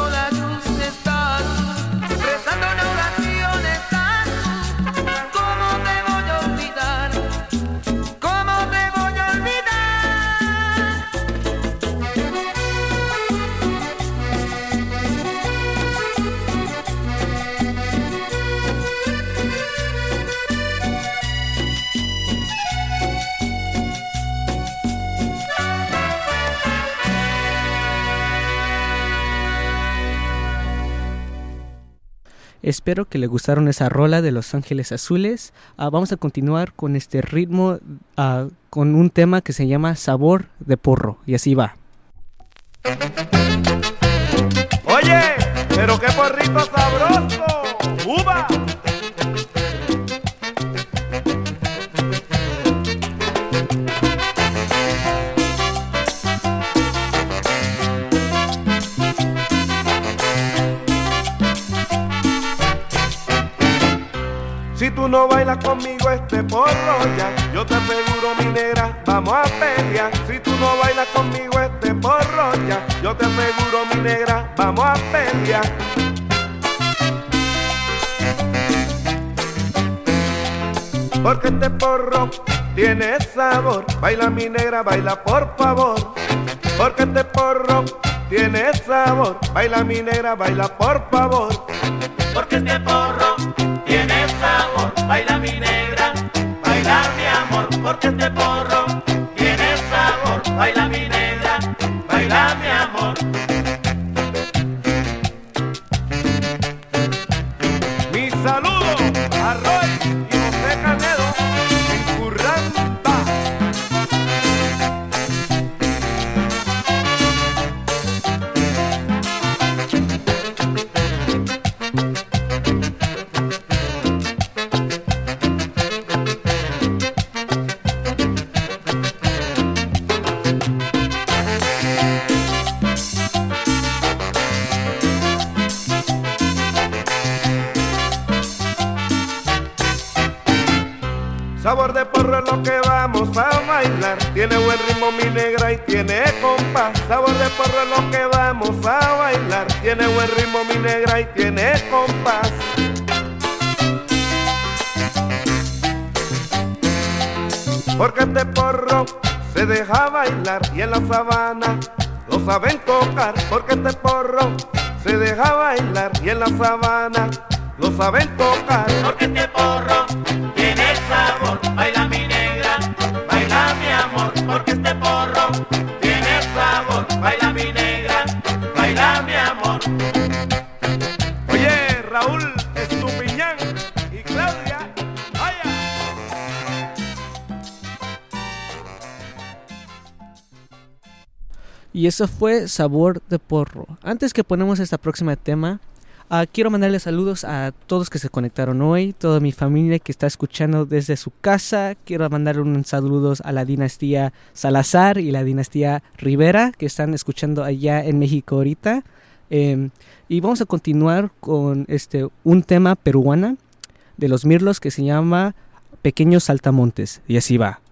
Espero que le gustaron esa rola de Los Ángeles Azules. Ah, vamos a continuar con este ritmo, ah, con un tema que se llama Sabor de Porro. Y así va. Oye, pero qué porrito sabroso. Si tú no bailas conmigo este porro ya, yo te aseguro mi negra, vamos a pelear. Si tú no bailas conmigo este porro ya, yo te aseguro mi negra, vamos a pelear. Porque este porro tiene sabor, baila mi negra, baila por favor. Porque este porro tiene sabor, baila mi negra, baila por favor. Porque este porro tiene sabor, baila mi negra, baila mi amor, porque este porro tiene sabor, baila mi Es lo que vamos a bailar. Tiene buen ritmo mi negra y tiene compás. Porque este porro se deja bailar y en la sabana lo saben tocar. Porque este porro se deja bailar y en la sabana lo saben tocar. Porque este porro tiene sabor, baila mi negra, baila mi amor, porque este porro Y eso fue Sabor de Porro. Antes que ponemos esta próxima tema, ah, quiero mandarle saludos a todos que se conectaron hoy, toda mi familia que está escuchando desde su casa. Quiero mandar unos saludos a la dinastía Salazar y la dinastía Rivera que están escuchando allá en México ahorita. Em, y vamos a continuar con este un tema peruana de los Mirlos que se llama Pequeños Saltamontes. Y así va.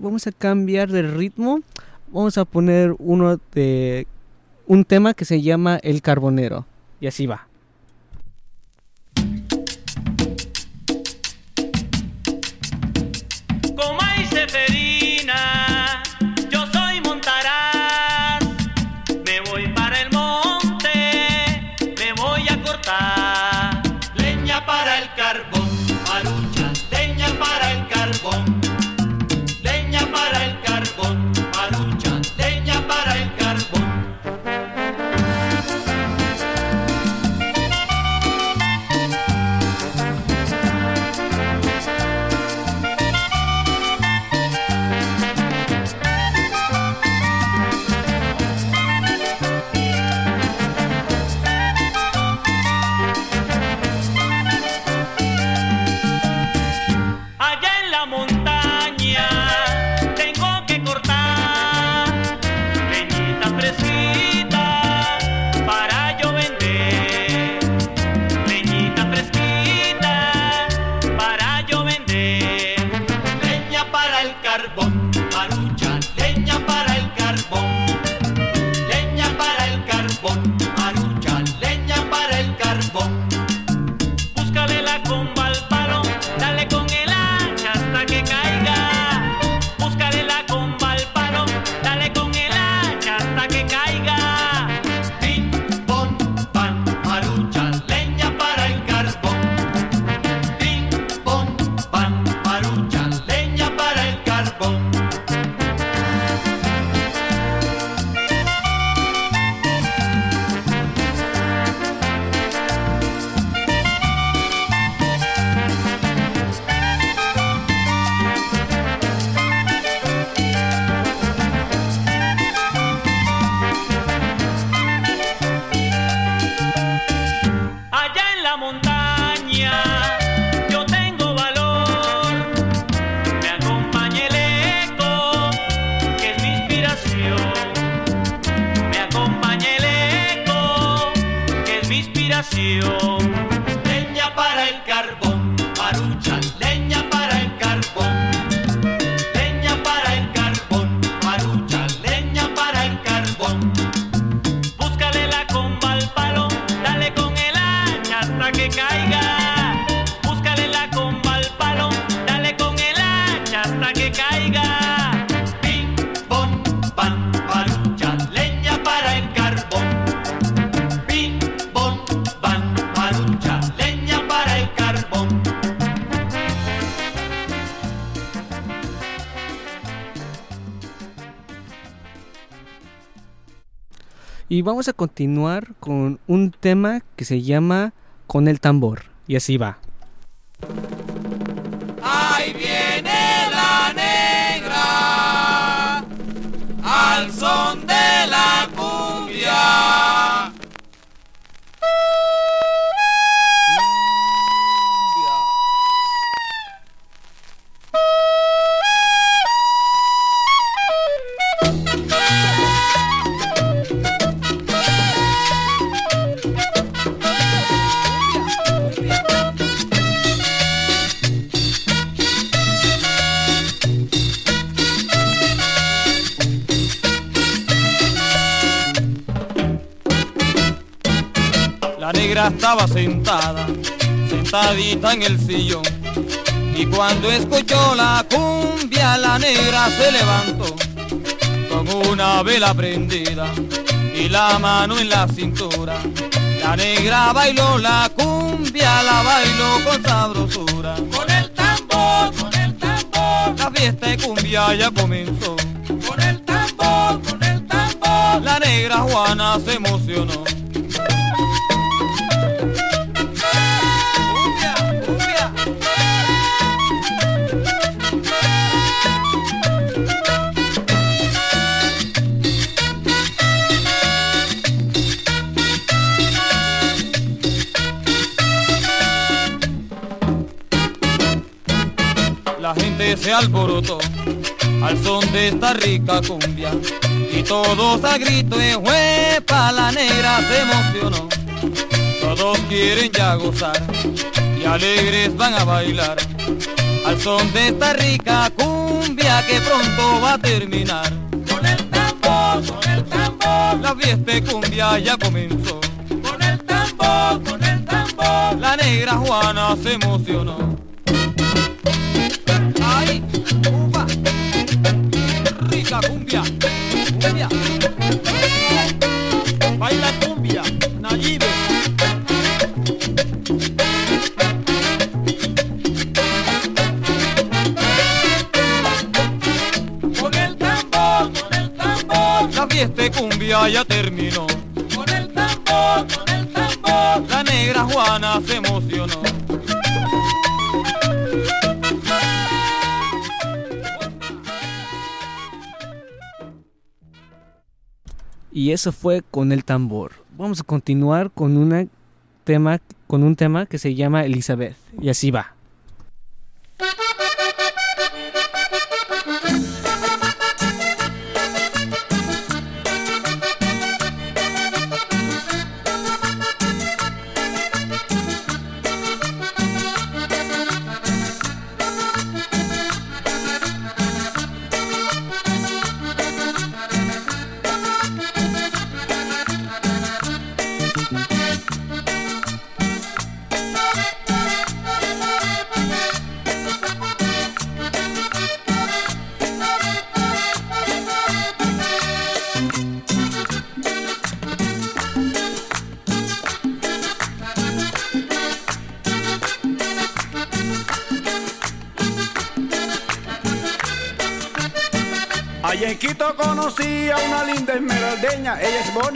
Vamos a cambiar de ritmo. Vamos a poner uno de un tema que se llama El Carbonero. Y así va. Vamos a continuar con un tema que se llama Con el tambor. Y así va. Ahí viene la negra al son de la Estaba sentada, sentadita en el sillón. Y cuando escuchó la cumbia, la negra se levantó con una vela prendida y la mano en la cintura. La negra bailó la cumbia, la bailó con sabrosura. Con el tambor, con el tambor, la fiesta de cumbia ya comenzó. Con el tambor, con el tambor, la negra Juana se emocionó. Se alborotó al son de esta rica cumbia y todos a grito de huepa la negra se emocionó. Todos quieren ya gozar y alegres van a bailar al son de esta rica cumbia que pronto va a terminar. Con el tambor, con el tambor, La fiesta de cumbia ya comenzó. con el tambor, con el tambor. La negra Juana se emocionó. ¡Ay! ¡Uva! ¡Rica cumbia! ¡Cumbia! Baila cumbia, Nayibe. Con el tambor, con el tambor, La fiesta cumbia ya terminó. con el tambor, con el tambor. La negra Juana se emocionó. Y eso fue con el tambor. Vamos a continuar con una tema con un tema que se llama Elizabeth y así va.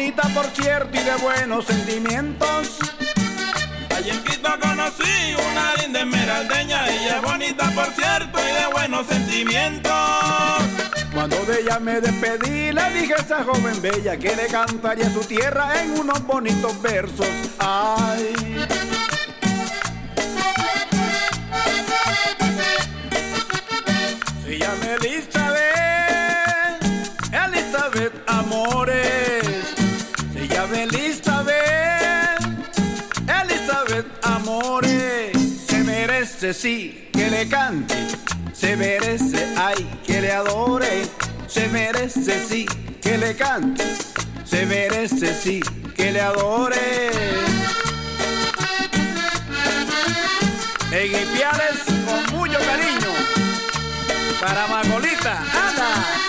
Bonita, por cierto, y de buenos sentimientos. Allí en Quito conocí una linda esmeraldeña, ella es bonita por cierto y de buenos sentimientos. Cuando de ella me despedí, le dije a esa joven bella que le cantaría su tierra en unos bonitos versos. Ay. Se llama Elizabeth, merece, sí, que le cante. Se merece, ay, que le adore. Se merece, sí, que le cante. Se merece, sí, que le adore. En Ipiales, con mucho cariño. Para Margolita, anda.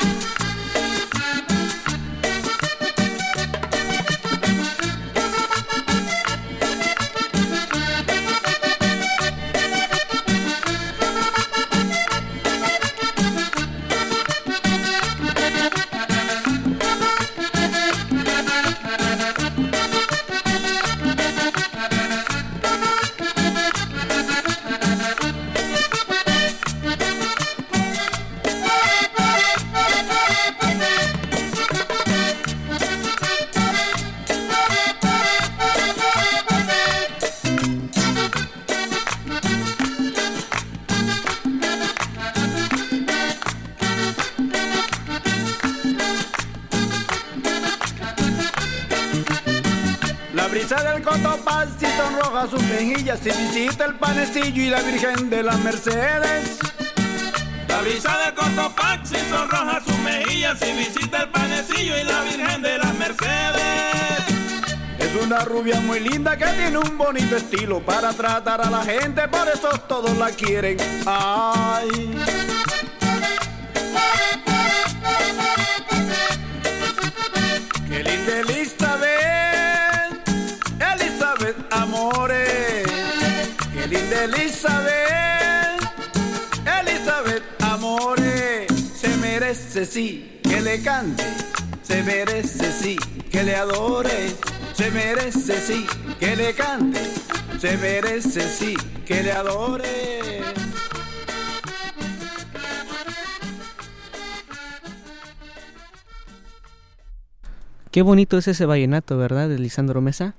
Y la Virgen de las Mercedes. La brisa del Cotopaxi sonroja sus mejillas y visita el panecillo y la Virgen de las Mercedes. Es una rubia muy linda que tiene un bonito estilo para tratar a la gente, por eso todos la quieren. Ay. Merece sí que le cante, se merece sí que le adore. Se merece sí que le cante, se merece sí que le adore. Qué bonito es ese vallenato, ¿verdad? De Lisandro Mesa.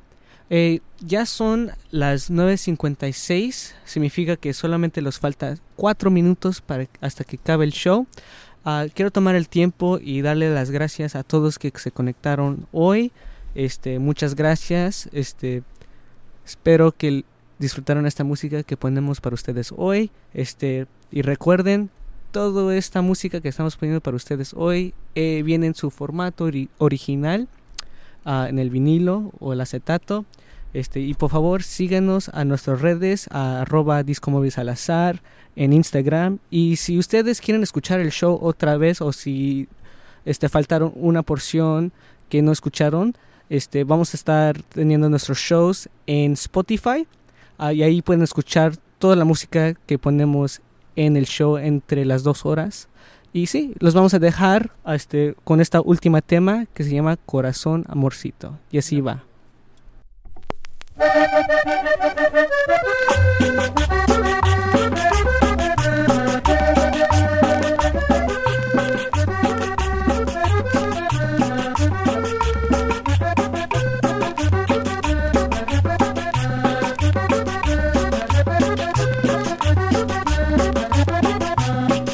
Eh, ya son las 9.56, significa que solamente nos falta 4 minutos para, hasta que acabe el show. Ah, quiero tomar el tiempo y darle las gracias a todos que se conectaron hoy. Este, muchas gracias. Este, espero que disfrutaron esta música que ponemos para ustedes hoy. Este, Y recuerden, toda esta música que estamos poniendo para ustedes hoy eh, viene en su formato ori- original, ah, en el vinilo o el acetato. Este, y por favor síganos a nuestras redes, a arroba Salazar en Instagram. Y si ustedes quieren escuchar el show otra vez o si este, faltaron una porción que no escucharon, este, vamos a estar teniendo nuestros shows en Spotify. Ah, y ahí pueden escuchar toda la música que ponemos en el show entre las dos horas. Y sí, los vamos a dejar este, con esta última tema que se llama Corazón Amorcito. Y así va.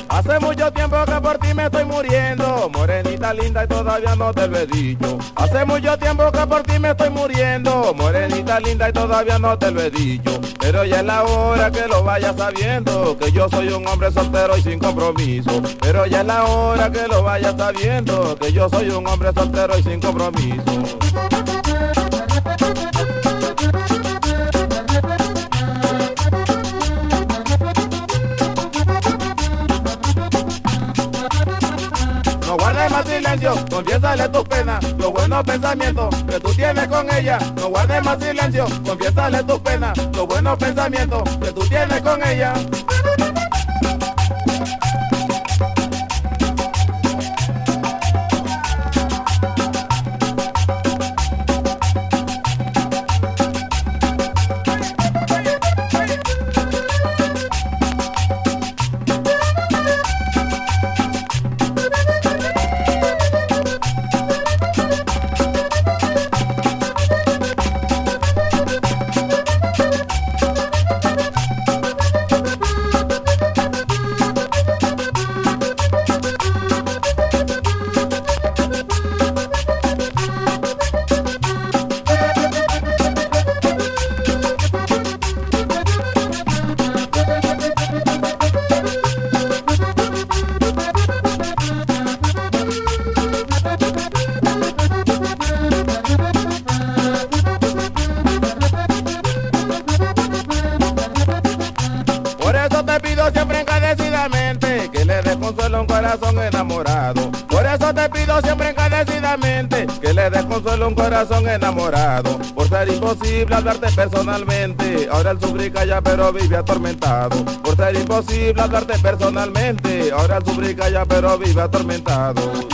Hace mucho tiempo que por ti me estoy muriendo, morenita linda y todavía no te lo he dicho. Hace mucho tiempo que por ti me estoy muriendo, morenita linda y todavía no te lo he dicho. Pero ya es la hora que lo vayas sabiendo, que yo soy un hombre soltero y sin compromiso. Pero ya es la hora que lo vayas sabiendo, que yo soy un hombre soltero y sin compromiso. Guardes más silencio, confiésale tus penas, los buenos pensamientos que tú tienes con ella. No guardes más silencio, confiésale tus penas, los buenos pensamientos que tú tienes con ella. Corazón enamorado. Por ser imposible hablarte personalmente, ahora él sufre y calla pero vive atormentado. Por ser imposible hablarte personalmente, ahora él sufre y calla pero vive atormentado.